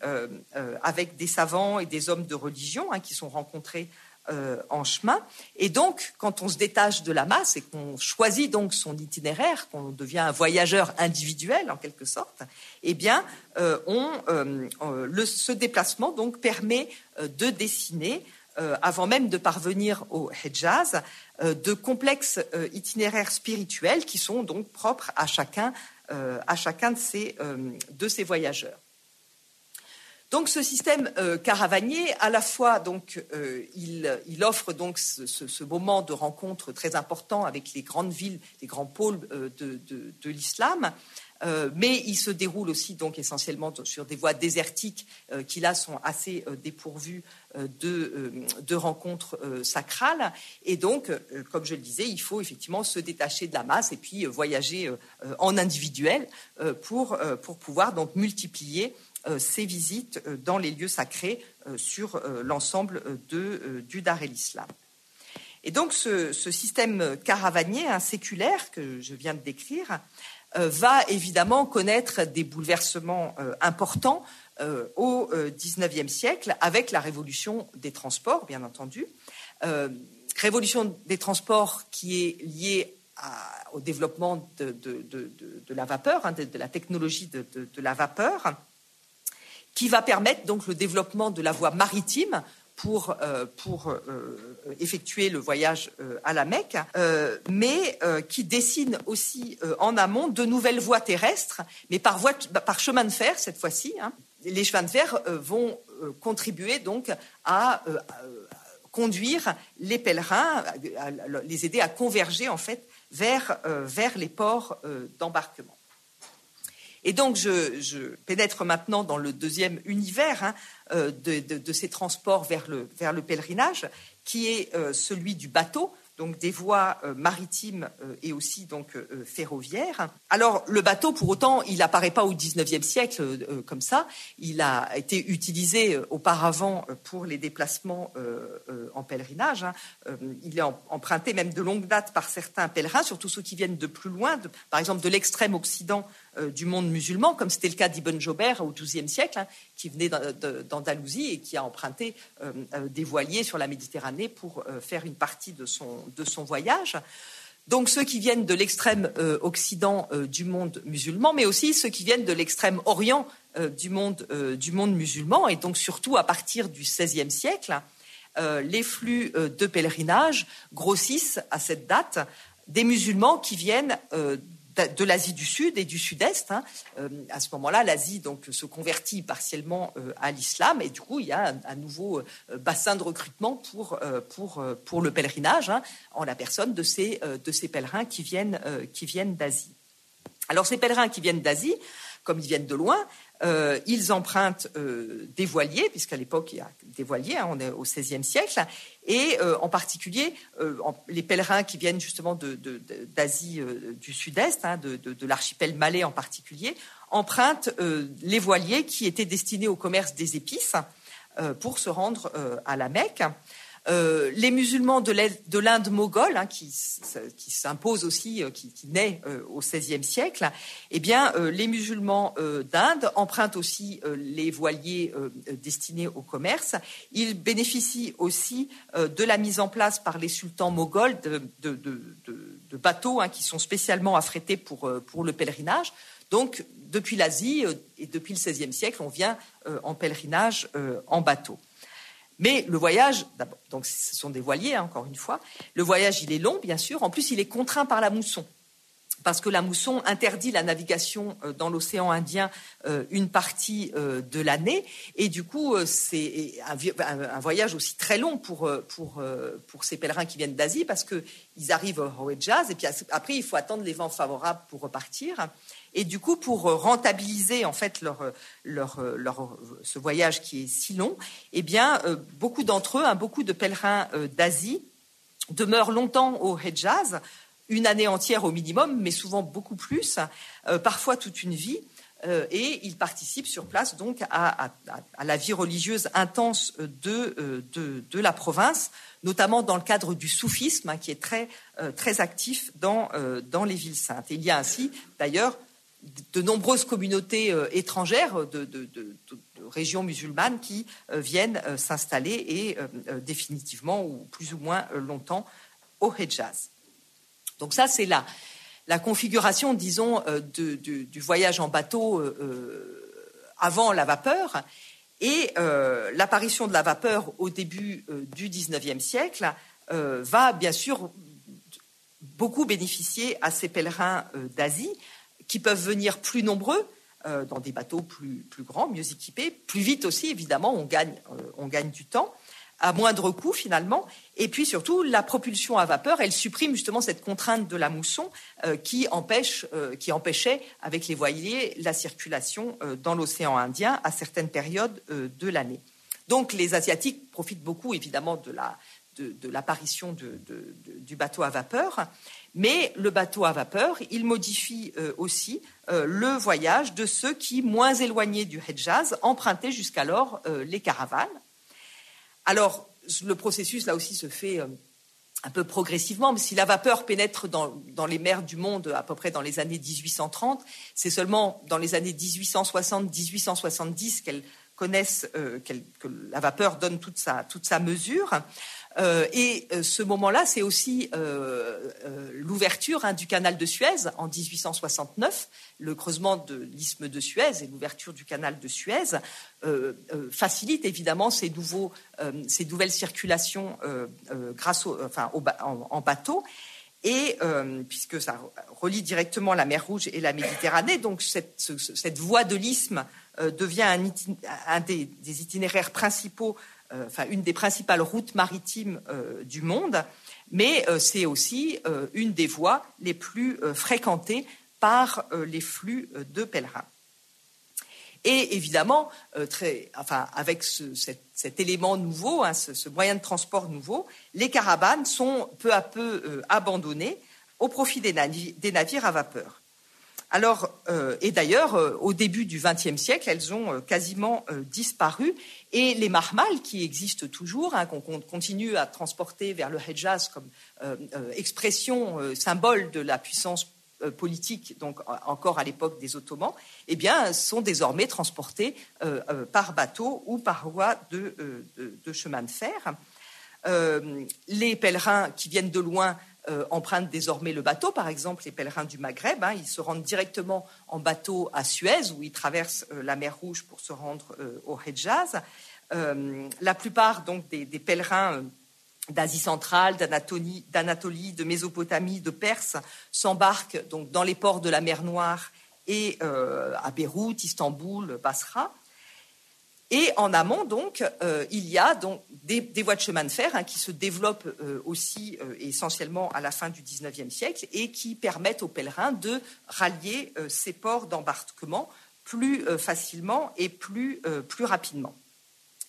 avec des savants et des hommes de religion hein, qui sont rencontrés euh, en chemin. Et donc, quand on se détache de la masse et qu'on choisit donc son itinéraire, qu'on devient un voyageur individuel en quelque sorte, eh bien, euh, on, euh, le, ce déplacement donc permet de dessiner, avant même de parvenir au Hejaz, de complexes itinéraires spirituels qui sont donc propres à chacun, à chacun de ces, de ces voyageurs. Donc ce système euh, caravanier, à la fois donc euh, il, offre donc ce, moment de rencontre très important avec les grandes villes, les grands pôles euh, de, l'islam, mais il se déroule aussi donc essentiellement sur des voies désertiques qui là sont assez dépourvues de, de, rencontres sacrales. Et donc, comme je le disais, il faut effectivement se détacher de la masse et puis voyager en individuel pour, pour pouvoir donc multiplier euh, ces visites euh, dans les lieux sacrés euh, sur l'ensemble du Dar el-Islam. Et donc ce, système caravanier, un séculaire que je viens de décrire, va évidemment connaître des bouleversements importants au XIXe siècle avec la révolution des transports, bien entendu. révolution des transports qui est liée au développement de, la vapeur, hein, de, la technologie de, la vapeur qui va permettre donc le développement de la voie maritime pour, euh, euh, effectuer le voyage euh, à la Mecque, mais qui dessine aussi en amont de nouvelles voies terrestres, mais par, chemin de fer cette fois-ci. Hein. Les chemins de fer vont contribuer donc à, conduire les pèlerins, les aider à converger en fait vers les ports d'embarquement. Et donc, je, pénètre maintenant dans le deuxième univers hein, euh, de, ces transports vers le, vers le, pèlerinage, qui est euh, celui du bateau, donc des voies euh, maritimes et aussi donc ferroviaires. Alors le bateau, pour autant, il n'apparaît pas au XIXe siècle comme ça. Il a été utilisé auparavant pour les déplacements en pèlerinage. Hein. Il est emprunté même de longue date par certains pèlerins, surtout ceux qui viennent de plus loin, par exemple de l'extrême occident du monde musulman, comme c'était le cas d'Ibn Jobert au XIIe siècle, hein, qui venait d'Andalousie et qui a emprunté des voiliers sur la Méditerranée pour faire une partie de son, voyage. Donc ceux qui viennent de l'extrême euh, occident euh, du monde musulman, mais aussi ceux qui viennent de l'extrême orient euh, du, monde, du monde musulman, et donc surtout à partir du XVIe siècle, les flux de pèlerinage grossissent à cette date des musulmans qui viennent de l'Asie du Sud et du Sud-Est. Hein. Euh, à ce moment-là, l'Asie donc se convertit partiellement euh, à l'islam et du coup, il y a un, nouveau euh, bassin de recrutement pour, le pèlerinage hein, en la personne de ces, pèlerins qui viennent d'Asie. Alors ces pèlerins qui viennent d'Asie, comme ils viennent de loin, euh, ils empruntent euh, des voiliers, puisqu'à l'époque il y a des voiliers, hein, on est au XVIe siècle, et euh, en particulier les pèlerins qui viennent justement d'Asie du Sud-Est, hein, de, de l'archipel malais en particulier, empruntent les voiliers qui étaient destinés au commerce des épices pour se rendre à la Mecque. Euh, les musulmans de l'Inde moghole, hein, qui, s'impose aussi, euh, qui, naît euh, au XVIe siècle, eh bien, les musulmans d'Inde empruntent aussi les voiliers destinés au commerce. Ils bénéficient aussi de la mise en place par les sultans moghols de, bateaux hein, qui sont spécialement affrétés pour, pour le pèlerinage. Donc, depuis l'Asie et depuis le XVIe siècle, on vient en pèlerinage en bateau. Mais le voyage, donc ce sont des voiliers, hein, encore une fois. Le voyage, il est long, bien sûr. En plus, il est contraint par la mousson. Parce que la mousson interdit la navigation euh, dans l'océan Indien euh, une partie euh, de l'année. Et du coup, c'est un, voyage aussi très long pour, pour, pour ces pèlerins qui viennent d'Asie, parce qu'ils arrivent au Hejaz, et puis après, il faut attendre les vents favorables pour repartir. Et du coup, pour rentabiliser en fait leur, leur, leur, ce voyage qui est si long, eh bien, euh, beaucoup d'entre eux, hein, beaucoup de pèlerins euh, d'Asie, demeurent longtemps au Hejaz, une année entière au minimum, mais souvent beaucoup plus, euh, parfois toute une vie. et ils participent sur place donc à, à, la vie religieuse intense de, de, de, la province, notamment dans le cadre du soufisme, hein, qui est très, très actif dans, dans les villes saintes. Il y a ainsi, d'ailleurs, de nombreuses communautés euh, étrangères de, régions musulmanes qui euh, viennent euh, s'installer et définitivement ou plus ou moins longtemps au Hejaz. Donc ça, c'est la, la configuration, disons, du, voyage en bateau avant la vapeur. Et l'apparition de la vapeur au début du XIXe siècle va bien sûr beaucoup bénéficier à ces pèlerins d'Asie, qui peuvent venir plus nombreux euh, dans des bateaux plus, plus grands, mieux équipés, plus vite aussi, évidemment, on gagne, euh, on gagne du temps, à moindre coût finalement. Et puis surtout, la propulsion à vapeur, elle supprime justement cette contrainte de la mousson euh, qui, empêche, qui empêchait, avec les voiliers, la circulation dans l'océan Indien à certaines périodes de l'année. Donc les Asiatiques profitent beaucoup, évidemment, de la, de, l'apparition du bateau à vapeur. Mais le bateau à vapeur, il modifie euh, aussi euh, le voyage de ceux qui, moins éloignés du Hejaz, empruntaient jusqu'alors euh, les caravanes. Alors, le processus, là aussi, se fait un peu progressivement, mais si la vapeur pénètre dans, les mers du monde à peu près dans les années 1830, c'est seulement dans les années 1860-1870 qu'elle connaissent que la vapeur donne toute sa, toute sa mesure. Euh, et euh, ce moment-là, c'est aussi euh, l'ouverture hein, du canal de Suez en 1869, le creusement de l'isthme de Suez et l'ouverture du canal de Suez facilite évidemment ces, nouvelles circulations grâce en, bateau. Et puisque ça relie directement la mer Rouge et la Méditerranée, donc cette, voie de l'isthme devient un, des, itinéraires principaux enfin, une des principales routes maritimes euh, du monde, mais euh, c'est aussi une des voies les plus fréquentées par les flux de pèlerins. Et évidemment, avec cet, élément nouveau, hein, ce, moyen de transport nouveau, les caravanes sont peu à peu abandonnées au profit des, navires à vapeur. Alors, euh, et d'ailleurs, euh, au début du XXe siècle, elles ont euh, quasiment disparu. Et les marmales, qui existent toujours, hein, qu'on continue à transporter vers le Hejaz comme expression, symbole de la puissance politique, donc encore à l'époque des Ottomans, eh sont désormais transportées par bateau ou par voie de chemin de fer. les pèlerins qui viennent de loin euh, empruntent désormais le bateau. Par exemple, les pèlerins du Maghreb, hein, ils se rendent directement en bateau à Suez, où ils traversent euh, la mer Rouge pour se rendre euh, au Hejaz. la plupart donc des, pèlerins d'Asie centrale, d'Anatolie, de Mésopotamie, de Perse s'embarquent donc dans les ports de la mer Noire et à Beyrouth, Istanbul, Basra. Et en amont, donc, euh, il y a donc des, voies de chemin de fer hein, qui se développent euh, aussi euh, essentiellement à la fin du XIXe siècle et qui permettent aux pèlerins de rallier ces ports d'embarquement plus facilement et plus, rapidement.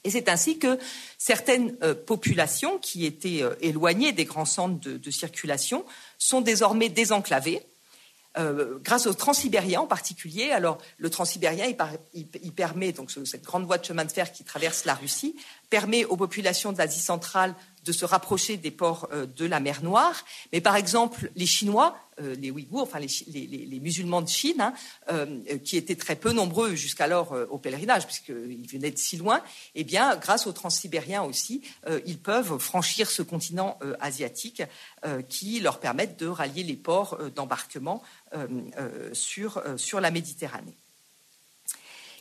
C'est ainsi que certaines populations qui étaient éloignées des grands centres de circulation sont désormais désenclavées euh, grâce au transsibérien en particulier. Alors, le transsibérien, il, il, permet, donc cette grande voie de chemin de fer qui traverse la Russie, permet aux populations d'Asie centrale de se rapprocher des ports euh, de la mer Noire. Mais par exemple, les Chinois, euh, les Ouïghours, enfin les, musulmans de Chine, hein, qui étaient très peu nombreux jusqu'alors au pèlerinage, puisqu'ils venaient de si loin, eh bien, grâce aux transsibériens aussi, ils peuvent franchir ce continent asiatique qui leur permettent de rallier les ports d'embarquement euh, euh, sur, euh, sur la Méditerranée.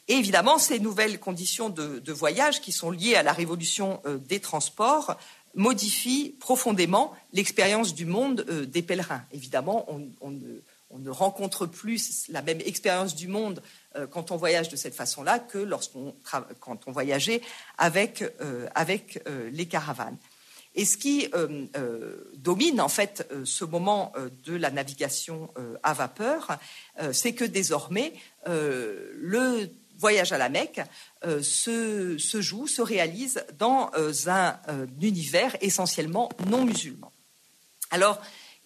Et évidemment, ces nouvelles conditions de, voyage qui sont liées à la révolution des transports modifient profondément l'expérience du monde des pèlerins. Évidemment, on, ne, rencontre plus la même expérience du monde quand on voyage de cette façon-là que lorsqu'on quand on voyageait avec, avec les caravanes. Et ce qui euh, euh, domine en fait euh, ce moment de la navigation à vapeur, c'est que désormais le voyage à la Mecque se, joue, se réalise dans un, univers essentiellement non musulman. Alors,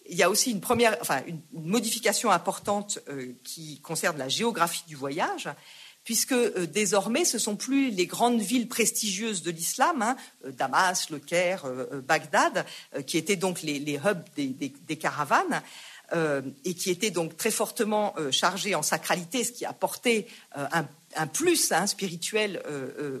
il y a aussi une première, enfin, une modification importante qui concerne la géographie du voyage puisque euh, désormais, ce sont plus les grandes villes prestigieuses de l'islam, hein, euh, Damas, Le Caire, euh, Bagdad, qui étaient donc les, hubs des, caravanes. Et qui étaient donc très fortement chargés en sacralité, ce qui apportait un, un, plus hein, spirituel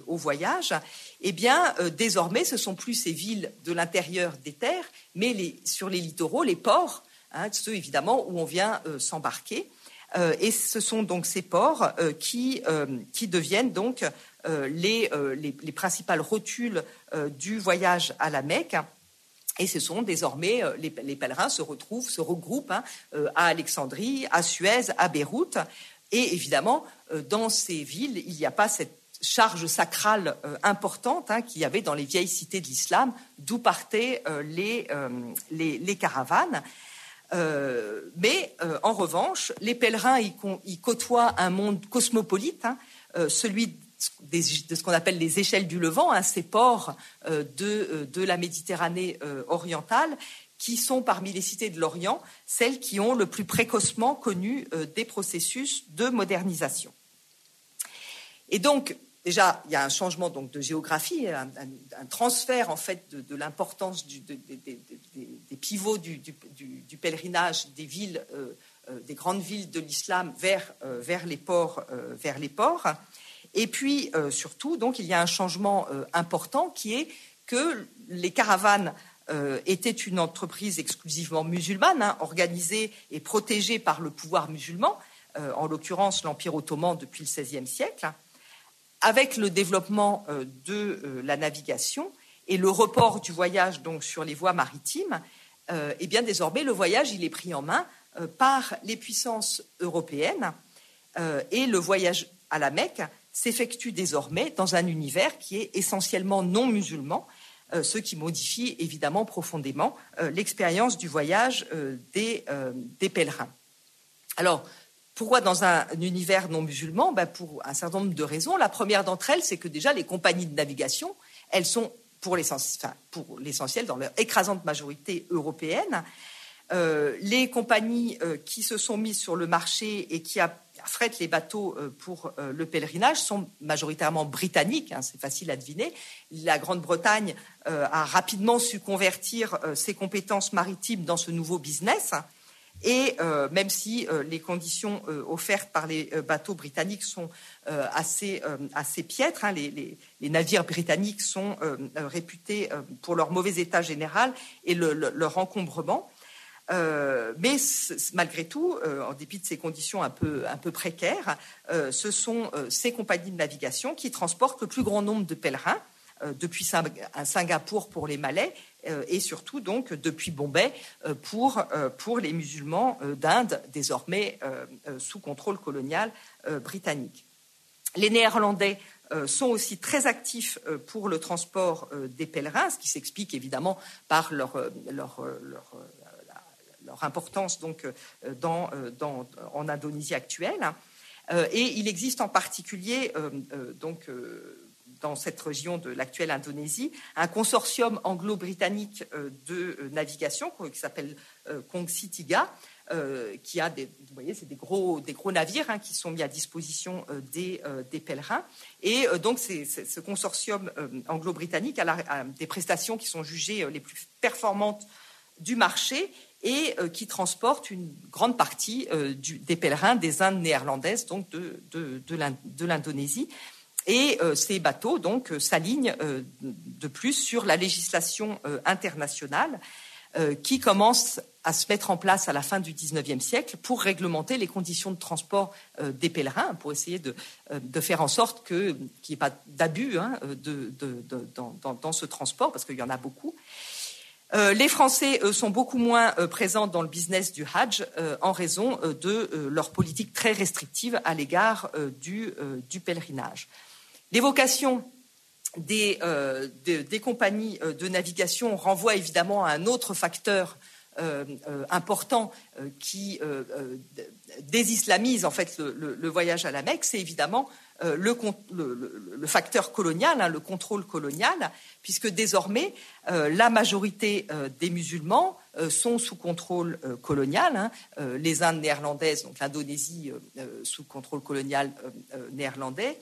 au voyage, eh bien, désormais, ce sont plus ces villes de l'intérieur des terres, mais sur les littoraux, les ports, hein, ceux évidemment où on vient s'embarquer. Euh, et ce sont donc ces ports euh, qui, euh, qui, deviennent donc les, les, principales rotules du voyage à la Mecque. Et ce sont désormais, les, pèlerins se retrouvent, se regroupent hein, à Alexandrie, à Suez, à Beyrouth. Et évidemment, dans ces villes, il n'y a pas cette charge sacrale importante hein, qu'il y avait dans les vieilles cités de l'islam, d'où partaient les, caravanes. Euh, mais euh, en revanche, les pèlerins y, côtoient un monde cosmopolite, hein, euh, de ce qu'on appelle les échelles du Levant, hein, ces ports de, de, la Méditerranée orientale, qui sont parmi les cités de l'Orient celles qui ont le plus précocement connu des processus de modernisation. Et donc, déjà, il y a un changement donc de géographie, un, transfert en fait de, l'importance des pivots du, pèlerinage des villes, euh, euh, des grandes villes de l'islam vers, euh, vers, les ports, vers les ports. Et puis surtout, donc, il y a un changement important qui est que les caravanes étaient une entreprise exclusivement musulmane, hein, organisée et protégée par le pouvoir musulman, en l'occurrence l'Empire ottoman depuis le XVIe siècle avec le développement euh, de euh, la navigation et le report du voyage donc sur les voies maritimes, euh, eh bien désormais le voyage il est pris en main par les puissances européennes et le voyage à la Mecque s'effectue désormais dans un univers qui est essentiellement non musulman, ce qui modifie évidemment profondément l'expérience du voyage des, des, pèlerins. Alors, Pourquoi dans un, univers non musulman ben, Pour un certain nombre de raisons. La première d'entre elles, c'est que déjà les compagnies de navigation, elles sont pour l'essentiel, dans leur écrasante majorité européenne. Euh, les compagnies euh, qui se sont mises sur le marché et qui les bateaux euh, pour le pèlerinage sont majoritairement britanniques, hein, c'est facile à deviner. La Grande-Bretagne a rapidement su convertir ses compétences maritimes dans ce nouveau business. Et euh, même si euh, les conditions euh, offertes par les bateaux britanniques sont assez, assez piètres, hein, les, navires britanniques sont réputés pour leur mauvais état général et leur encombrement. Mais malgré tout, en dépit de ces conditions un peu, un peu précaires, ce sont ces compagnies de navigation qui transportent le plus grand nombre de pèlerins depuis Singapour pour les Malais euh, et surtout donc depuis Bombay euh, pour, euh, pour les musulmans d'Inde, désormais sous contrôle colonial britannique. Les Néerlandais sont aussi très actifs pour le transport des pèlerins, ce qui s'explique évidemment par leur, leur, leur, leur importance donc, dans, dans, en Indonésie actuelle. Et il existe en particulier donc dans cette région de l'actuelle Indonésie, un consortium anglo-britannique euh, de euh, navigation qui s'appelle euh, Kongsitiga, qui a des, vous voyez, c'est des gros, des gros navires hein, qui sont mis à disposition des, pèlerins. Et donc, ce consortium anglo-britannique a, des prestations qui sont jugées les plus performantes du marché et qui transportent une grande partie des pèlerins des Indes néerlandaises, donc de, de, de l'Indonésie. Et euh, ces bateaux donc euh, s'alignent euh, de plus sur la législation internationale qui commence à se mettre en place à la fin du XIXe siècle pour réglementer les conditions de transport des pèlerins, pour essayer de, faire en sorte qu'il n'y ait pas d'abus hein, dans, ce transport, parce qu'il y en a beaucoup. Les Français sont beaucoup moins présents dans le business du Hajj en raison de leur politique très restrictive à l'égard du, pèlerinage. L'évocation des, euh, compagnies euh, de navigation renvoie évidemment à un autre facteur euh, important qui désislamise en fait le, voyage à la Mecque, c'est évidemment le, le, facteur colonial, hein, le contrôle colonial, puisque désormais la majorité des musulmans sont sous contrôle colonial. Hein, les Indes néerlandaises, donc l'Indonésie sous contrôle colonial néerlandais,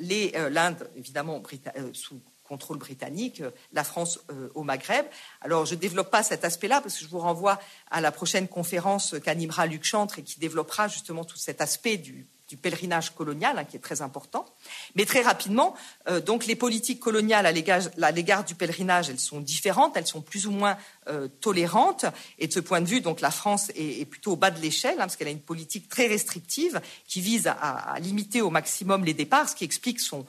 euh, l'Inde, évidemment, euh, sous contrôle britannique, euh, la France au Maghreb. Alors, je ne développe pas cet aspect-là parce que je vous renvoie à la prochaine conférence qu'animera Luc Chantre et qui développera justement tout cet aspect du, du pèlerinage colonial, hein, qui est très important. Mais très rapidement, euh, donc les politiques coloniales à l'égard du pèlerinage, elles sont différentes, elles sont plus ou moins euh, tolérantes. Et de ce point de vue, donc la France est, plutôt au bas de l'échelle, hein, parce qu'elle a une politique très restrictive qui vise à, limiter au maximum les départs, ce qui explique son,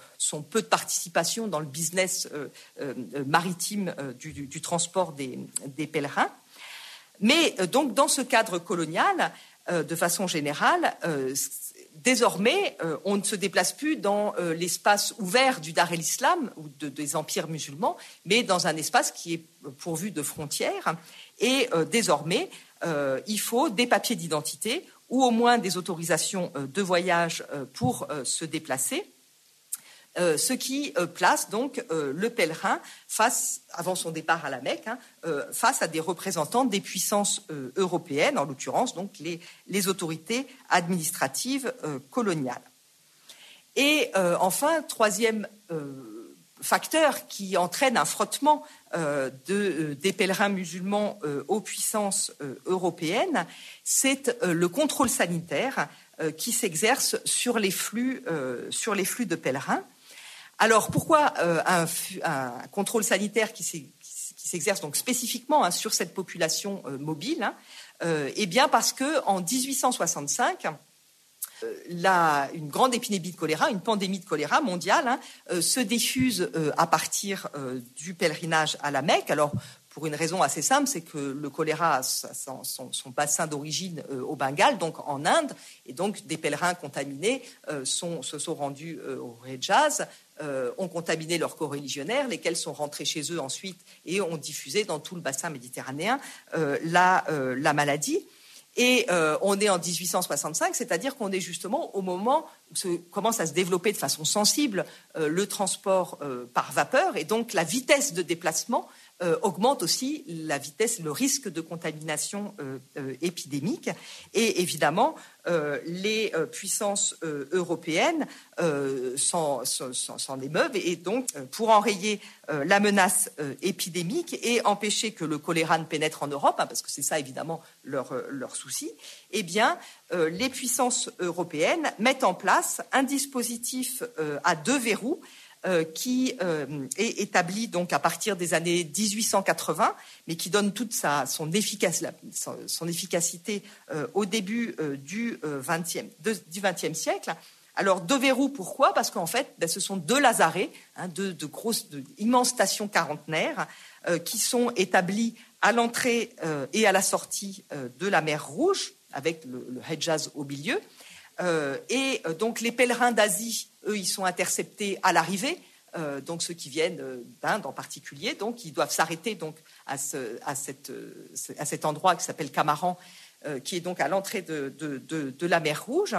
peu de participation dans le business euh, maritime du, transport des, des pèlerins. Mais donc dans ce cadre colonial, de façon générale, désormais, euh, on ne se déplace plus dans euh, l'espace ouvert du Dar el-Islam ou des empires musulmans, mais dans un espace qui est pourvu de frontières. Et euh, désormais, il faut des papiers d'identité ou au moins des autorisations de voyage pour se déplacer. Euh, ce qui euh, place donc euh, le pèlerin face, avant son départ à la Mecque, hein, face à des représentants des puissances européennes, en l'occurrence donc les, autorités administratives coloniales. Et enfin, troisième facteur qui entraîne un frottement des pèlerins musulmans aux puissances européennes, c'est le contrôle sanitaire qui s'exerce sur les flux de pèlerins. Alors pourquoi euh, un, contrôle sanitaire qui s'exerce donc spécifiquement hein, sur cette population euh, mobile hein, euh, Eh bien parce que en 1865, une grande épidémie de choléra, une pandémie de choléra mondiale, hein, se diffuse à partir du pèlerinage à la Mecque. Alors pour une raison assez simple, c'est que le choléra a son, bassin d'origine au Bengale, donc en Inde, et donc des pèlerins contaminés se sont rendus au Hejaz, euh, ont contaminé leurs co-religionnaires, lesquels sont rentrés chez eux ensuite et ont diffusé dans tout le bassin méditerranéen euh, la, euh, la, maladie. Et on est en 1865, c'est-à-dire qu'on est justement au moment où commence à se développer de façon sensible le transport par vapeur, et donc la vitesse de déplacement euh, augmente aussi la vitesse, le risque de contamination euh, euh, épidémique. Et évidemment, les puissances européennes s'en émeuvent et donc pour enrayer la menace épidémique et empêcher que le choléra ne pénètre en Europe, hein, parce que c'est ça évidemment leur, souci, eh les puissances européennes mettent en place un dispositif à deux verrous euh, qui euh, est établi donc à partir des années 1880, mais qui donne toute son, son, efficacité euh, au début du XXe siècle. Alors deux verrous, pourquoi? Parce qu'en fait, ben, ce sont deux lazarets, hein, deux, de grosses, immenses stations quarantenaires qui sont établis à l'entrée et à la sortie de la mer Rouge, avec le, le Hedjaz au milieu. Et donc les pèlerins d'Asie eux, ils sont interceptés à l'arrivée. Euh, donc ceux qui viennent d'Inde en particulier, donc ils doivent s'arrêter donc à, à, cet endroit qui s'appelle Camaran, euh, qui est donc à l'entrée de, de, la mer Rouge.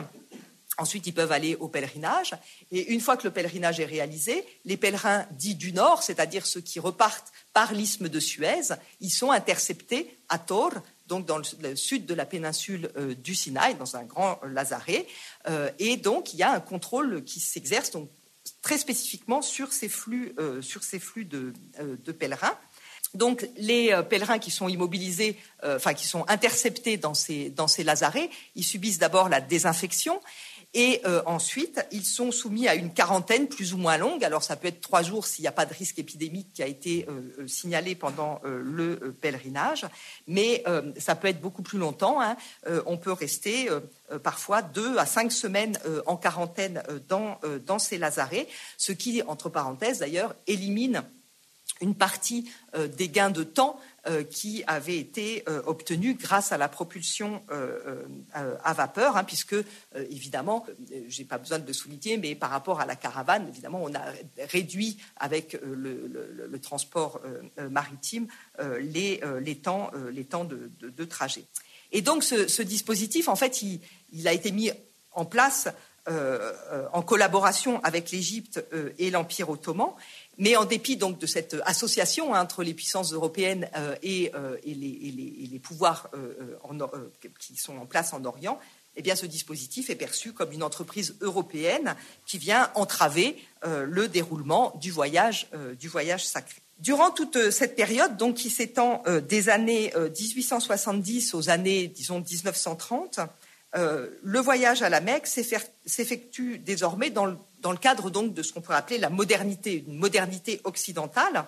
Ensuite, ils peuvent aller au pèlerinage. Et une fois que le pèlerinage est réalisé, les pèlerins dits du Nord, c'est-à-dire ceux qui repartent par l'isthme de Suez, ils sont interceptés à Tor, donc dans le, sud de la péninsule euh, du Sinaï, dans un grand lazaret. Euh, et donc, il y a un contrôle qui s'exerce très spécifiquement sur ces flux, euh, sur ces flux de, pèlerins. Donc, les pèlerins qui sont immobilisés, enfin, qui sont interceptés dans ces, dans ces lazarets, ils subissent d'abord la désinfection et euh, ensuite, ils sont soumis à une quarantaine plus ou moins longue. Alors, ça peut être trois jours s'il n'y a pas de risque épidémique qui a été euh, euh, signalé pendant le pèlerinage, mais ça peut être beaucoup plus longtemps. Hein. on peut rester parfois deux à cinq semaines en quarantaine dans, dans ces lazarets, ce qui, entre parenthèses d'ailleurs, élimine une partie des gains de temps qui avait été euh, obtenu grâce à la propulsion euh, à vapeur, hein, puisque évidemment, j'ai pas besoin de le souligner, mais par rapport à la caravane, évidemment, on a réduit avec le, transport maritime les, temps, de, trajet. Et donc, ce, dispositif, en fait, il, a été mis en place en collaboration avec l'Égypte et l'Empire ottoman. Mais en dépit donc de cette association hein, entre les puissances européennes euh, et, euh, et, les, pouvoirs euh, qui sont en place en Orient, eh bien, ce dispositif est perçu comme une entreprise européenne qui vient entraver le déroulement du voyage, du voyage sacré. Durant toute cette période, donc qui s'étend des années 1870 aux années, disons, 1930, le voyage à la Mecque s'effectue désormais dans le cadre donc de ce qu'on pourrait appeler la modernité, une modernité occidentale,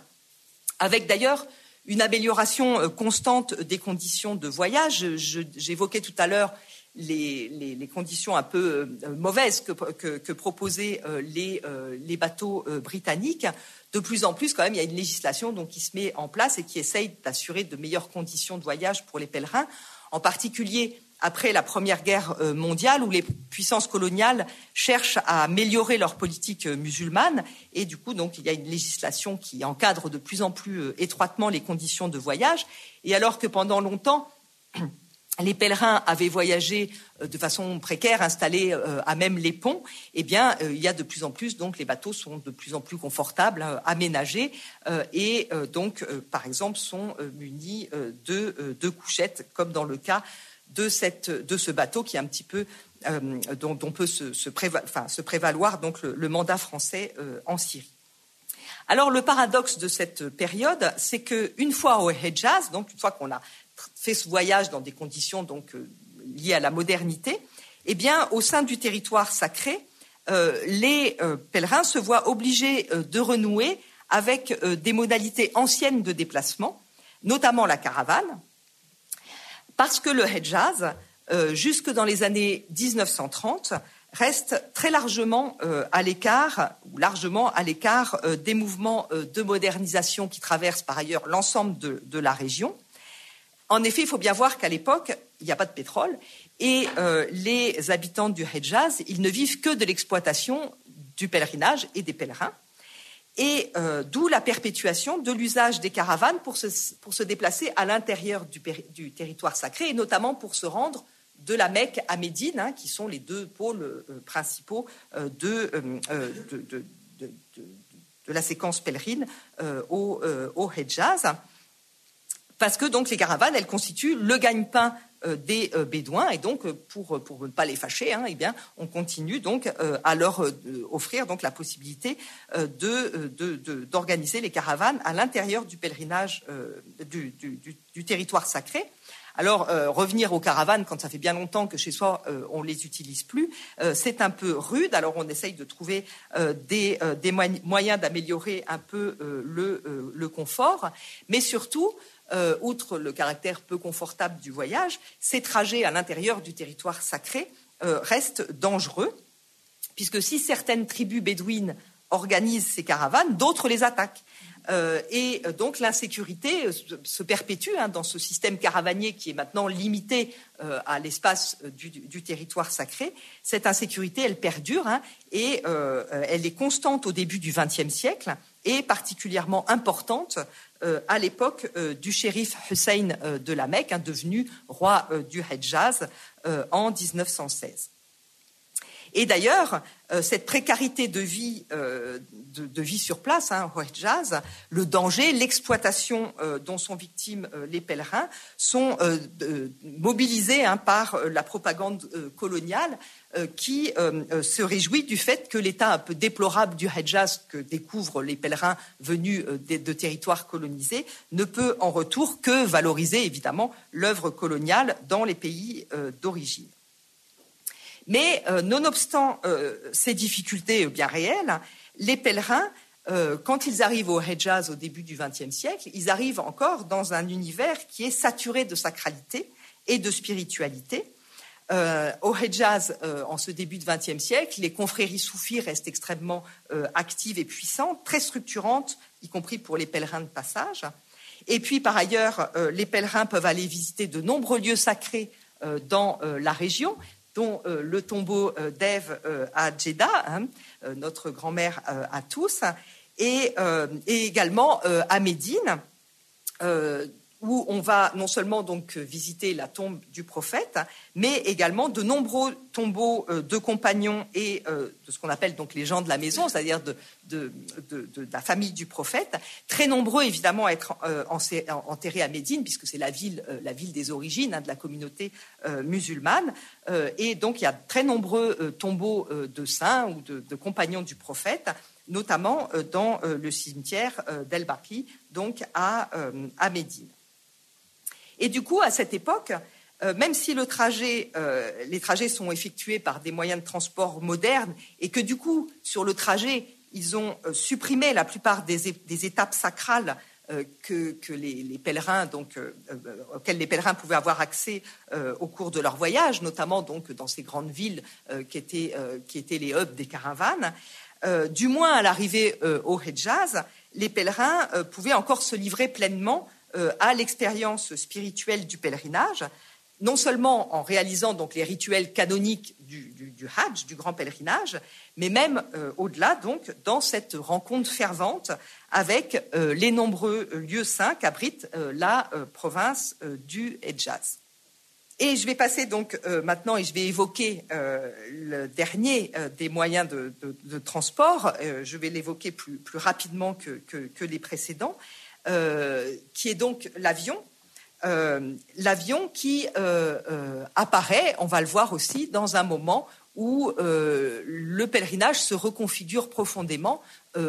avec d'ailleurs une amélioration euh, constante des conditions de voyage. J'évoquais tout à l'heure les, conditions un peu euh, mauvaises que, proposaient euh, les, bateaux britanniques. De plus en plus, quand même, il y a une législation donc, qui se met en place et qui essaye d'assurer de meilleures conditions de voyage pour les pèlerins, en particulier après la Première Guerre euh, mondiale, où les puissances coloniales cherchent à améliorer leur politique euh, musulmane, et du coup, donc, il y a une législation qui encadre de plus en plus euh, étroitement les conditions de voyage. Et alors que pendant longtemps, les pèlerins avaient voyagé de façon précaire, installés à même les ponts, eh bien, il y a de plus en plus, les bateaux sont de plus en plus confortables, aménagés, et donc, par exemple, sont munis de couchettes, comme dans le cas de, cette, ce bateau qui est un petit peu euh, dont, peut se, prévaloir donc le, mandat français euh, en Syrie. Alors le paradoxe de cette période, c'est qu'une fois au Hejaz, donc une fois qu'on a fait ce voyage dans des conditions euh, liées à la modernité, eh bien au sein du territoire sacré, les pèlerins se voient obligés de renouer avec des modalités anciennes de déplacement, notamment la caravane, parce que le Hedjaz, euh, jusque dans les années 1930, reste très largement euh, à l'écart, ou largement à l'écart euh, des mouvements de modernisation qui traversent par ailleurs l'ensemble de, la région. En effet, il faut bien voir qu'à l'époque, il n'y a pas de pétrole et les habitants du Hedjaz, ils ne vivent que de l'exploitation du pèlerinage et des pèlerins. Et d'où la perpétuation de l'usage des caravanes pour se, déplacer à l'intérieur du, territoire sacré, et notamment pour se rendre de la Mecque à Médine, hein, qui sont les deux pôles principaux de, la séquence pèlerine au, au Hejaz. Parce que donc les caravanes, constituent le gagne-pain euh, des euh, Bédouins et donc euh, pour pour ne pas les fâcher, hein, eh bien on continue donc à leur offrir donc la possibilité de d'organiser les caravanes à l'intérieur du pèlerinage du, du, territoire sacré. Alors revenir aux caravanes quand ça fait bien longtemps que chez soi on les utilise plus, c'est un peu rude. Alors on essaye de trouver des, des moyens d'améliorer un peu le, le confort, mais surtout euh, outre le caractère peu confortable du voyage, ces trajets à l'intérieur du territoire sacré euh, restent dangereux, puisque si certaines tribus bédouines organisent ces caravanes, d'autres les attaquent. Euh, et donc l'insécurité se perpétue hein, dans ce système caravanier qui est maintenant limité à l'espace du, territoire sacré. Cette insécurité, elle perdure hein, et elle est constante au début du XXe siècle et particulièrement importante euh, à l'époque euh, du shérif Hussein euh, de la Mecque, hein, devenu roi du Hejaz en 1916. Et d'ailleurs, cette précarité de vie, vie sur place, hein, au Hejaz, le danger, l'exploitation dont sont victimes les pèlerins, sont mobilisés hein, par la propagande coloniale euh, qui euh, euh, se réjouit du fait que l'état un peu déplorable du Hejaz que découvrent les pèlerins venus de, territoires colonisés ne peut en retour que valoriser évidemment l'œuvre coloniale dans les pays d'origine. Mais nonobstant ces difficultés bien réelles, les pèlerins, quand ils arrivent au Hejaz au début du XXe siècle, ils arrivent encore dans un univers qui est saturé de sacralité et de spiritualité, euh, au Hejaz, euh, en ce début de XXe siècle, les confréries soufis restent extrêmement euh, actives et puissantes, très structurantes, y compris pour les pèlerins de passage. Et puis, par ailleurs, les pèlerins peuvent aller visiter de nombreux lieux sacrés dans la région, dont le tombeau d'Ève à Jeddah, hein, notre grand-mère à tous, et, et également à Médine où on va non seulement donc visiter la tombe du prophète, mais également de nombreux tombeaux euh, de compagnons et euh, de ce qu'on appelle donc les gens de la maison, c'est-à-dire de, la famille du prophète, très nombreux évidemment à être euh, enterrés à Médine, puisque c'est la ville, des origines hein, de la communauté musulmane, et donc il y a très nombreux tombeaux de saints ou de, compagnons du prophète notamment dans le cimetière d'El Baqi, donc à Médine. Et du coup, à cette époque, euh, même si euh, les trajets sont effectués par des moyens de transport modernes et que du coup, sur le trajet, ils ont euh, supprimé la plupart des, étapes sacrales que, les, pèlerins, auxquelles les pèlerins pouvaient avoir accès au cours de leur voyage, notamment donc dans ces grandes villes qui, étaient, qui étaient les hubs des caravanes. du moins à l'arrivée au Hejaz, les pèlerins pouvaient encore se livrer pleinement à l'expérience spirituelle du pèlerinage, non seulement en réalisant donc les rituels canoniques du, Hajj, du grand pèlerinage, mais même euh, au-delà, donc, dans cette rencontre fervente avec euh, les nombreux lieux saints qu'abrite la province du Hejaz. Et je vais passer donc maintenant et je vais évoquer le dernier des moyens de, transport. je vais l'évoquer plus, rapidement que les précédents. Euh, qui est donc l'avion. Euh, l'avion qui euh, apparaît, on va le voir aussi, dans un moment où le pèlerinage se reconfigure profondément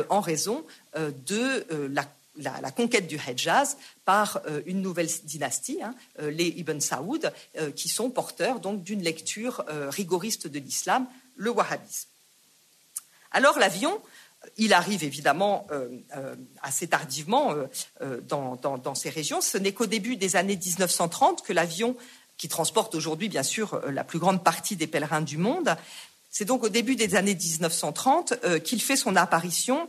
en raison de la conquête du Hejaz par une nouvelle dynastie, hein, les Ibn Saoud, qui sont porteurs donc d'une lecture rigoriste de l'islam, le wahhabisme. Alors l'avion, il arrive évidemment euh, euh, assez tardivement euh, dans, ces régions. Ce n'est qu'au début des années 1930 que l'avion, qui transporte aujourd'hui bien sûr la plus grande partie des pèlerins du monde, c'est donc au début des années 1930 qu'il fait son apparition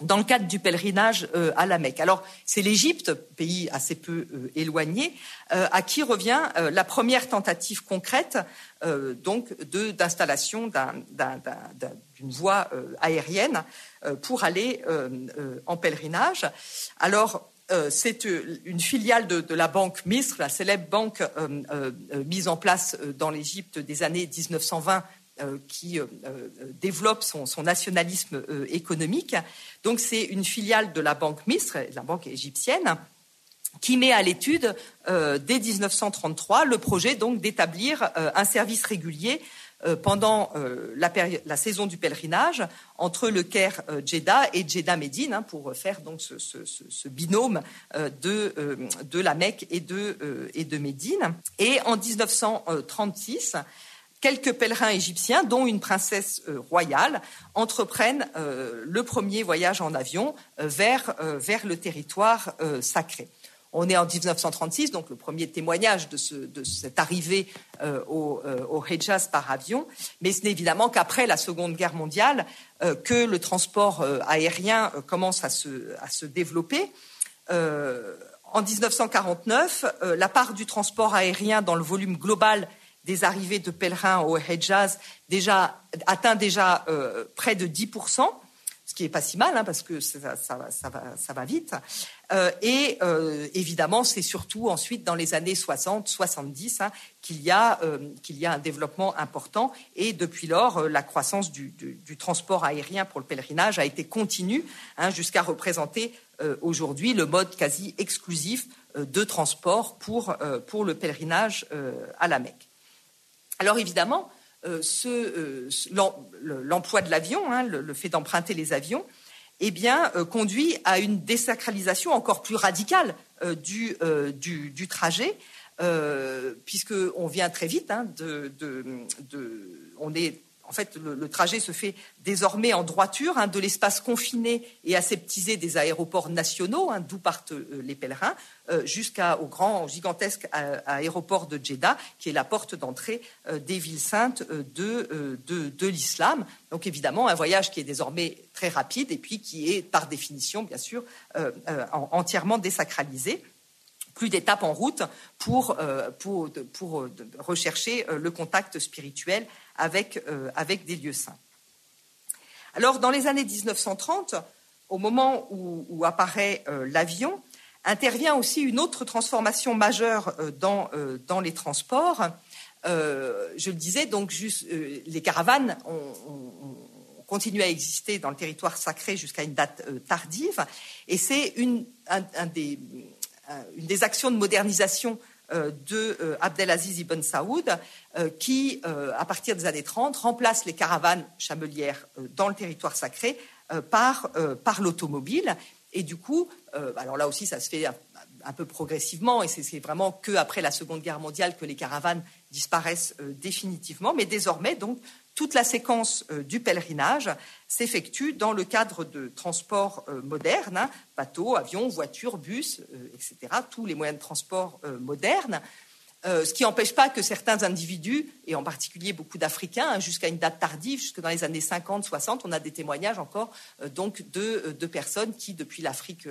dans le cadre du pèlerinage à la Mecque. Alors, c'est l'Égypte, pays assez peu éloigné, à qui revient la première tentative concrète d'installation d'une voie aérienne pour aller en pèlerinage. Alors, euh, c'est euh, une filiale de, la banque Misr, la célèbre banque euh, mise en place dans l'Égypte des années 1920 qui développe son, nationalisme économique. Donc c'est une filiale de la banque Misr, la banque égyptienne, qui met à l'étude dès 1933 le projet donc d'établir un service régulier euh, pendant euh, la, saison du pèlerinage entre le Caire euh, Jeddah et Jeddah Médine hein, pour faire donc ce, binôme de, de, la Mecque et de, et de Médine. Et en 1936, quelques pèlerins égyptiens, dont une princesse royale, entreprennent le premier voyage en avion vers, vers le territoire sacré. On est en 1936, donc le premier témoignage de, cette arrivée euh, euh, au, Hejaz par avion. Mais ce n'est évidemment qu'après la Seconde Guerre mondiale euh, que le transport aérien commence à se, développer. en 1949, la part du transport aérien dans le volume global des arrivées de pèlerins au Hejaz déjà, atteint déjà près de 10 ce qui n'est pas si mal, hein, parce que ça, va, vite. Euh, et euh, évidemment, c'est surtout ensuite dans les années 60, 70 hein, qu'il y, euh, a un développement important. Et depuis lors, la croissance du, transport aérien pour le pèlerinage a été continue hein, jusqu'à représenter aujourd'hui le mode quasi exclusif de transport pour le pèlerinage à la Mecque. Alors évidemment, euh, euh, l'emploi de l'avion, hein, le, fait d'emprunter les avions, eh bien, euh, conduit à une désacralisation encore plus radicale du, du, trajet, puisqu'on vient très vite hein, de, on est fait, le, trajet se fait désormais en droiture hein, de l'espace confiné et aseptisé des aéroports nationaux, hein, d'où partent euh, les pèlerins, euh, jusqu'au grand, gigantesque euh, aéroport de Jeddah, qui est la porte d'entrée des villes saintes de, l'islam. Donc évidemment, un voyage qui est désormais très rapide et puis qui est, par définition, bien sûr, entièrement désacralisé plus d'étapes en route pour rechercher le contact spirituel avec, euh, avec des lieux saints. Alors, dans les années 1930, au moment où, apparaît euh, l'avion, intervient aussi une autre transformation majeure euh, dans, les transports. je le disais, donc les caravanes ont, continué à exister dans le territoire sacré jusqu'à une date tardive, et c'est une, des, actions de modernisation de euh, Abdelaziz ibn Saoud, euh, qui, à partir des années 30, remplace les caravanes chamelières dans le territoire sacré par, par l'automobile. Et du coup, alors là aussi, ça se fait un, peu progressivement, et c'est vraiment qu'après la Seconde Guerre mondiale que les caravanes disparaissent définitivement. Mais désormais, donc, toute la séquence euh, du pèlerinage s'effectue dans le cadre de transports euh, modernes, hein, bateaux, avions, voitures, bus, euh, etc., tous les moyens de transport modernes, ce qui n'empêche pas que certains individus, et en particulier beaucoup d'Africains, hein, jusqu'à une date tardive, jusque dans les années 50, 60, on a des témoignages encore donc de, personnes qui, depuis l'Afrique,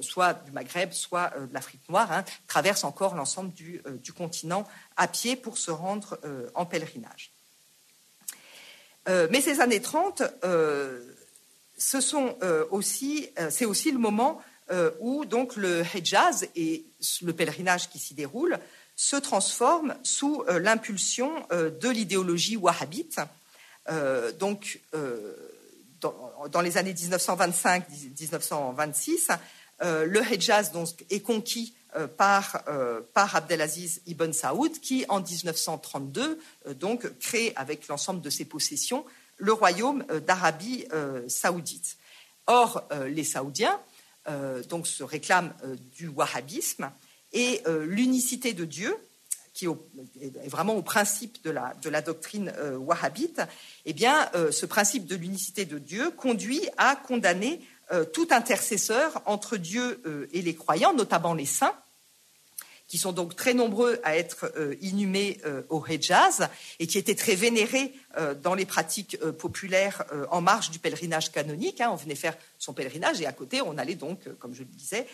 soit du Maghreb, soit de l'Afrique noire, hein, traversent encore l'ensemble du, continent à pied pour se rendre en pèlerinage. Euh, mais ces années 30, euh, euh, c'est aussi le moment où donc le Hejaz et le pèlerinage qui s'y déroule se transforment sous l'impulsion de l'idéologie wahhabite. donc, dans, les années 1925-1926, le Hejaz donc, est conquis par, euh, par Abdelaziz ibn Saoud, qui en 1932 euh, donc crée avec l'ensemble de ses possessions le royaume d'Arabie saoudite. Or, les Saoudiens donc se réclament du wahhabisme et l'unicité de Dieu, qui est vraiment au principe de la, doctrine wahhabite, eh bien, ce principe de l'unicité de Dieu conduit à condamner tout intercesseur entre Dieu et les croyants, notamment les saints, qui sont donc très nombreux à être euh, inhumés euh, au Hejaz et qui étaient très vénérés euh, dans les pratiques populaires en marge du pèlerinage canonique. Hein. On venait faire son pèlerinage et à côté, on allait donc, comme je le disais,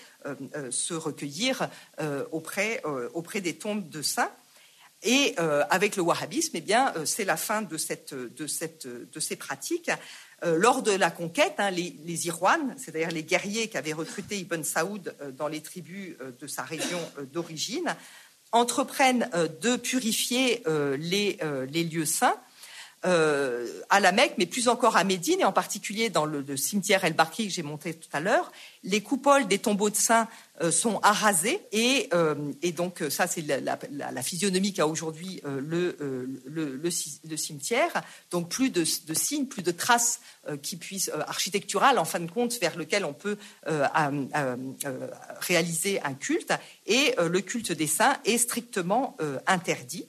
se recueillir auprès, auprès des tombes de saints. Et avec le wahhabisme, eh bien, c'est la fin de, cette, de, cette, de ces pratiques. Euh, lors de la conquête, hein, les, les Irwan, c'est-à-dire les guerriers qu'avait recrutés Ibn Saoud euh, dans les tribus euh, de sa région d'origine, entreprennent de purifier les lieux saints euh, à la Mecque, mais plus encore à Médine, et en particulier dans le, cimetière El Barki que j'ai monté tout à l'heure. Les coupoles des tombeaux de saints euh, sont arasées, et, euh, donc ça, c'est la, la, physionomie qu'a aujourd'hui le, le, cimetière. Donc plus de, de signes, plus de traces qui puissent architecturales, en fin de compte, vers lequel on peut réaliser un culte. Et le culte des saints est strictement interdit.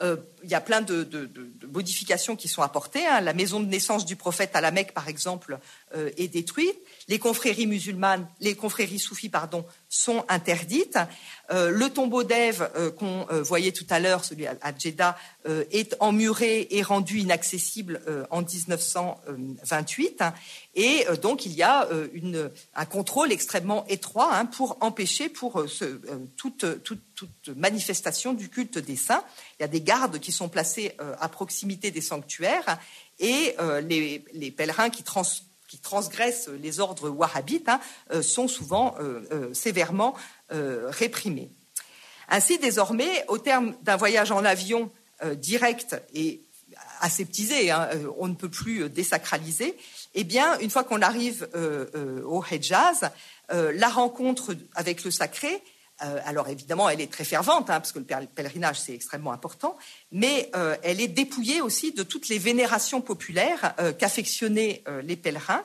Euh, il y a plein de, modifications qui sont apportées. Hein. La maison de naissance du prophète à la Mecque, par exemple, euh, est détruite. Les confréries musulmanes, les confréries soufis, pardon, sont interdites. Euh, le tombeau d'Ève qu'on voyait tout à l'heure, celui à, Jeddah, est emmuré et rendu inaccessible en 1928. Et donc il y a une, un contrôle extrêmement étroit hein, pour empêcher pour toute, toute, toute manifestation du culte des saints. Il y a des gardes qui sont placés euh, à proximité des sanctuaires et euh, les, pèlerins qui, transgressent les ordres wahhabites hein, euh, sont souvent sévèrement réprimés. Ainsi, désormais, au terme d'un voyage en avion direct et aseptisé, hein, on ne peut plus désacraliser, eh bien, une fois qu'on arrive au Hejaz, la rencontre avec le sacré euh, alors évidemment, elle est très fervente, hein, parce que le pèlerinage, c'est extrêmement important, mais euh, elle est dépouillée aussi de toutes les vénérations populaires euh, qu'affectionnaient les pèlerins,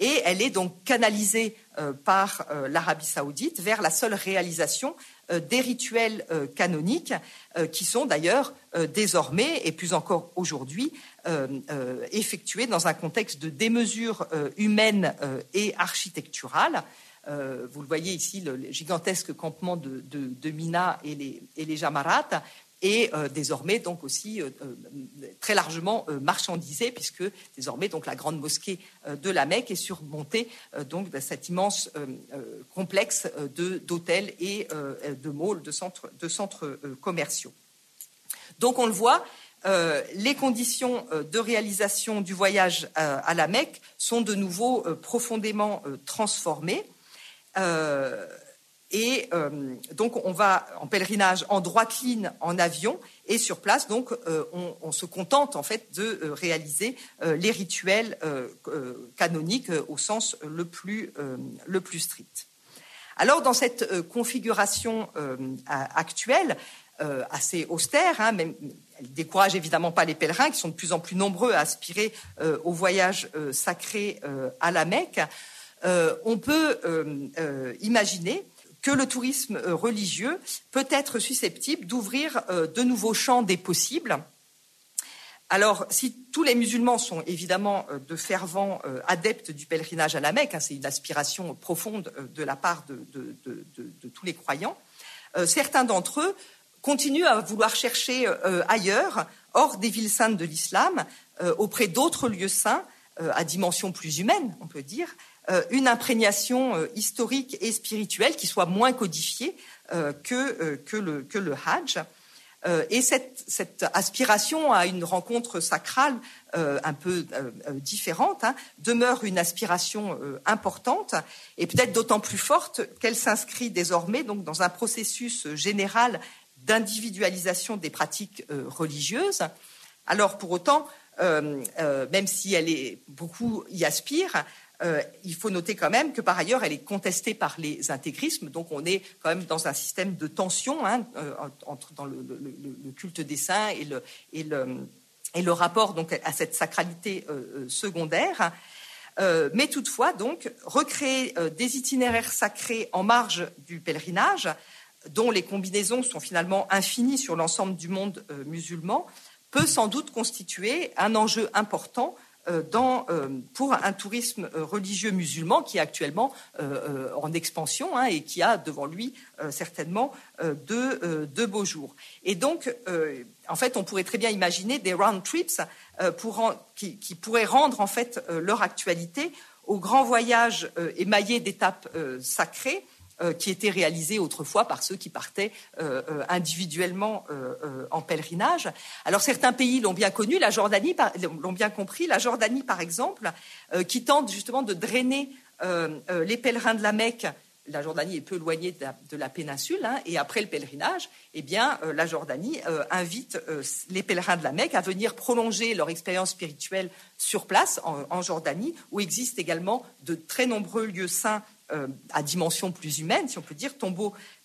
et elle est donc canalisée par l'Arabie saoudite vers la seule réalisation des rituels canoniques, qui sont d'ailleurs désormais, et plus encore aujourd'hui, effectués dans un contexte de démesure humaine et architecturale. Euh, vous le voyez ici, le, gigantesque campement de, Mina et les, et Jamarats, et euh, désormais donc aussi euh, très largement marchandisé, puisque désormais donc la grande mosquée de la Mecque est surmontée donc de cet immense complexe d'hôtels et de malls, de centres commerciaux. Donc on le voit, les conditions de réalisation du voyage à la Mecque sont de nouveau profondément transformées. Euh, et euh, donc, on va en pèlerinage en droite ligne en avion et sur place, donc, euh, on, se contente en fait de réaliser les rituels canoniques au sens le plus, le plus strict. Alors, dans cette configuration actuelle, assez austère, hein, même, elle décourage évidemment pas les pèlerins qui sont de plus en plus nombreux à aspirer au voyage sacré à la Mecque. Euh, on peut euh, euh, imaginer que le tourisme religieux peut être susceptible d'ouvrir de nouveaux champs des possibles. Alors, si tous les musulmans sont évidemment de fervents adeptes du pèlerinage à la Mecque, hein, c'est une aspiration profonde de la part de, tous les croyants, certains d'entre eux continuent à vouloir chercher ailleurs, hors des villes saintes de l'islam, auprès d'autres lieux saints, à dimension plus humaine, on peut dire, une imprégnation euh, historique et spirituelle qui soit moins codifiée euh, que, que, le, Hajj. et cette, cette, aspiration à une rencontre sacrale un peu différente hein, demeure une aspiration importante et peut-être d'autant plus forte qu'elle s'inscrit désormais donc dans un processus général d'individualisation des pratiques religieuses. Alors pour autant, même si elle est beaucoup y aspire, euh, il faut noter quand même que par ailleurs, elle est contestée par les intégrismes, donc on est quand même dans un système de tension hein, euh, entre le, culte des saints et le, et le, rapport donc à cette sacralité euh, secondaire. mais toutefois, donc, recréer des itinéraires sacrés en marge du pèlerinage, dont les combinaisons sont finalement infinies sur l'ensemble du monde musulman, peut sans doute constituer un enjeu important dans, pour un tourisme religieux musulman qui est actuellement en expansion hein, et qui a devant lui certainement de, de, beaux jours. Et donc, en fait, on pourrait très bien imaginer des round trips qui, qui, pourraient rendre en fait leur actualité au grand voyage émaillé d'étapes sacrées euh, qui étaient réalisés autrefois par ceux qui partaient euh, euh, individuellement en pèlerinage. Alors certains pays l'ont bien connu, la Jordanie l'ont bien compris. La Jordanie, par exemple, qui tente justement de drainer les pèlerins de la Mecque la Jordanie est peu éloignée de la, péninsule, hein, et après le pèlerinage, eh bien, la Jordanie invite les pèlerins de la Mecque à venir prolonger leur expérience spirituelle sur place, en, Jordanie, où existent également de très nombreux lieux saints euh, à dimension plus humaine, si on peut dire,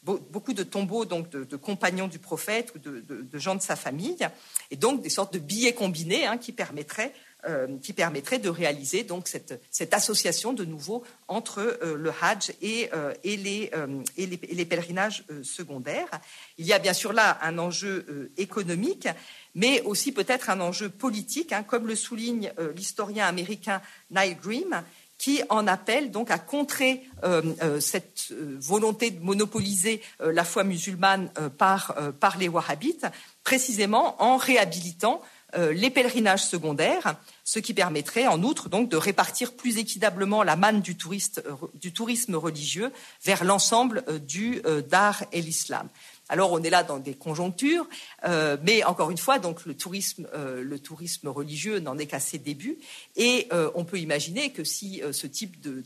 beaucoup de tombeaux donc de, compagnons du prophète ou de, gens de sa famille, et donc des sortes de billets combinés hein, qui permettraient euh, qui de réaliser donc cette, cette association de nouveau entre euh, le Hajj et, les, et, les, pèlerinages secondaires. Il y a bien sûr là un enjeu économique, mais aussi peut-être un enjeu politique, hein, comme le souligne l'historien américain Niall Grimm, qui en appelle donc à contrer euh, euh, cette euh, volonté de monopoliser la foi musulmane par, les wahhabites, précisément en réhabilitant les pèlerinages secondaires, ce qui permettrait en outre donc de répartir plus équitablement la manne du tourisme religieux vers l'ensemble du Dar et l'islam. Alors on est là dans des conjonctures, euh, mais encore une fois, donc euh, le tourisme, religieux n'en est qu'à ses débuts, et euh, on peut imaginer que si ce type de,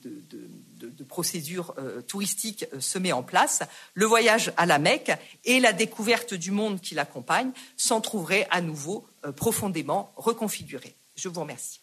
procédure touristique se met en place, le voyage à la Mecque et la découverte du monde qui l'accompagne s'en trouveraient à nouveau profondément reconfigurés. Je vous remercie.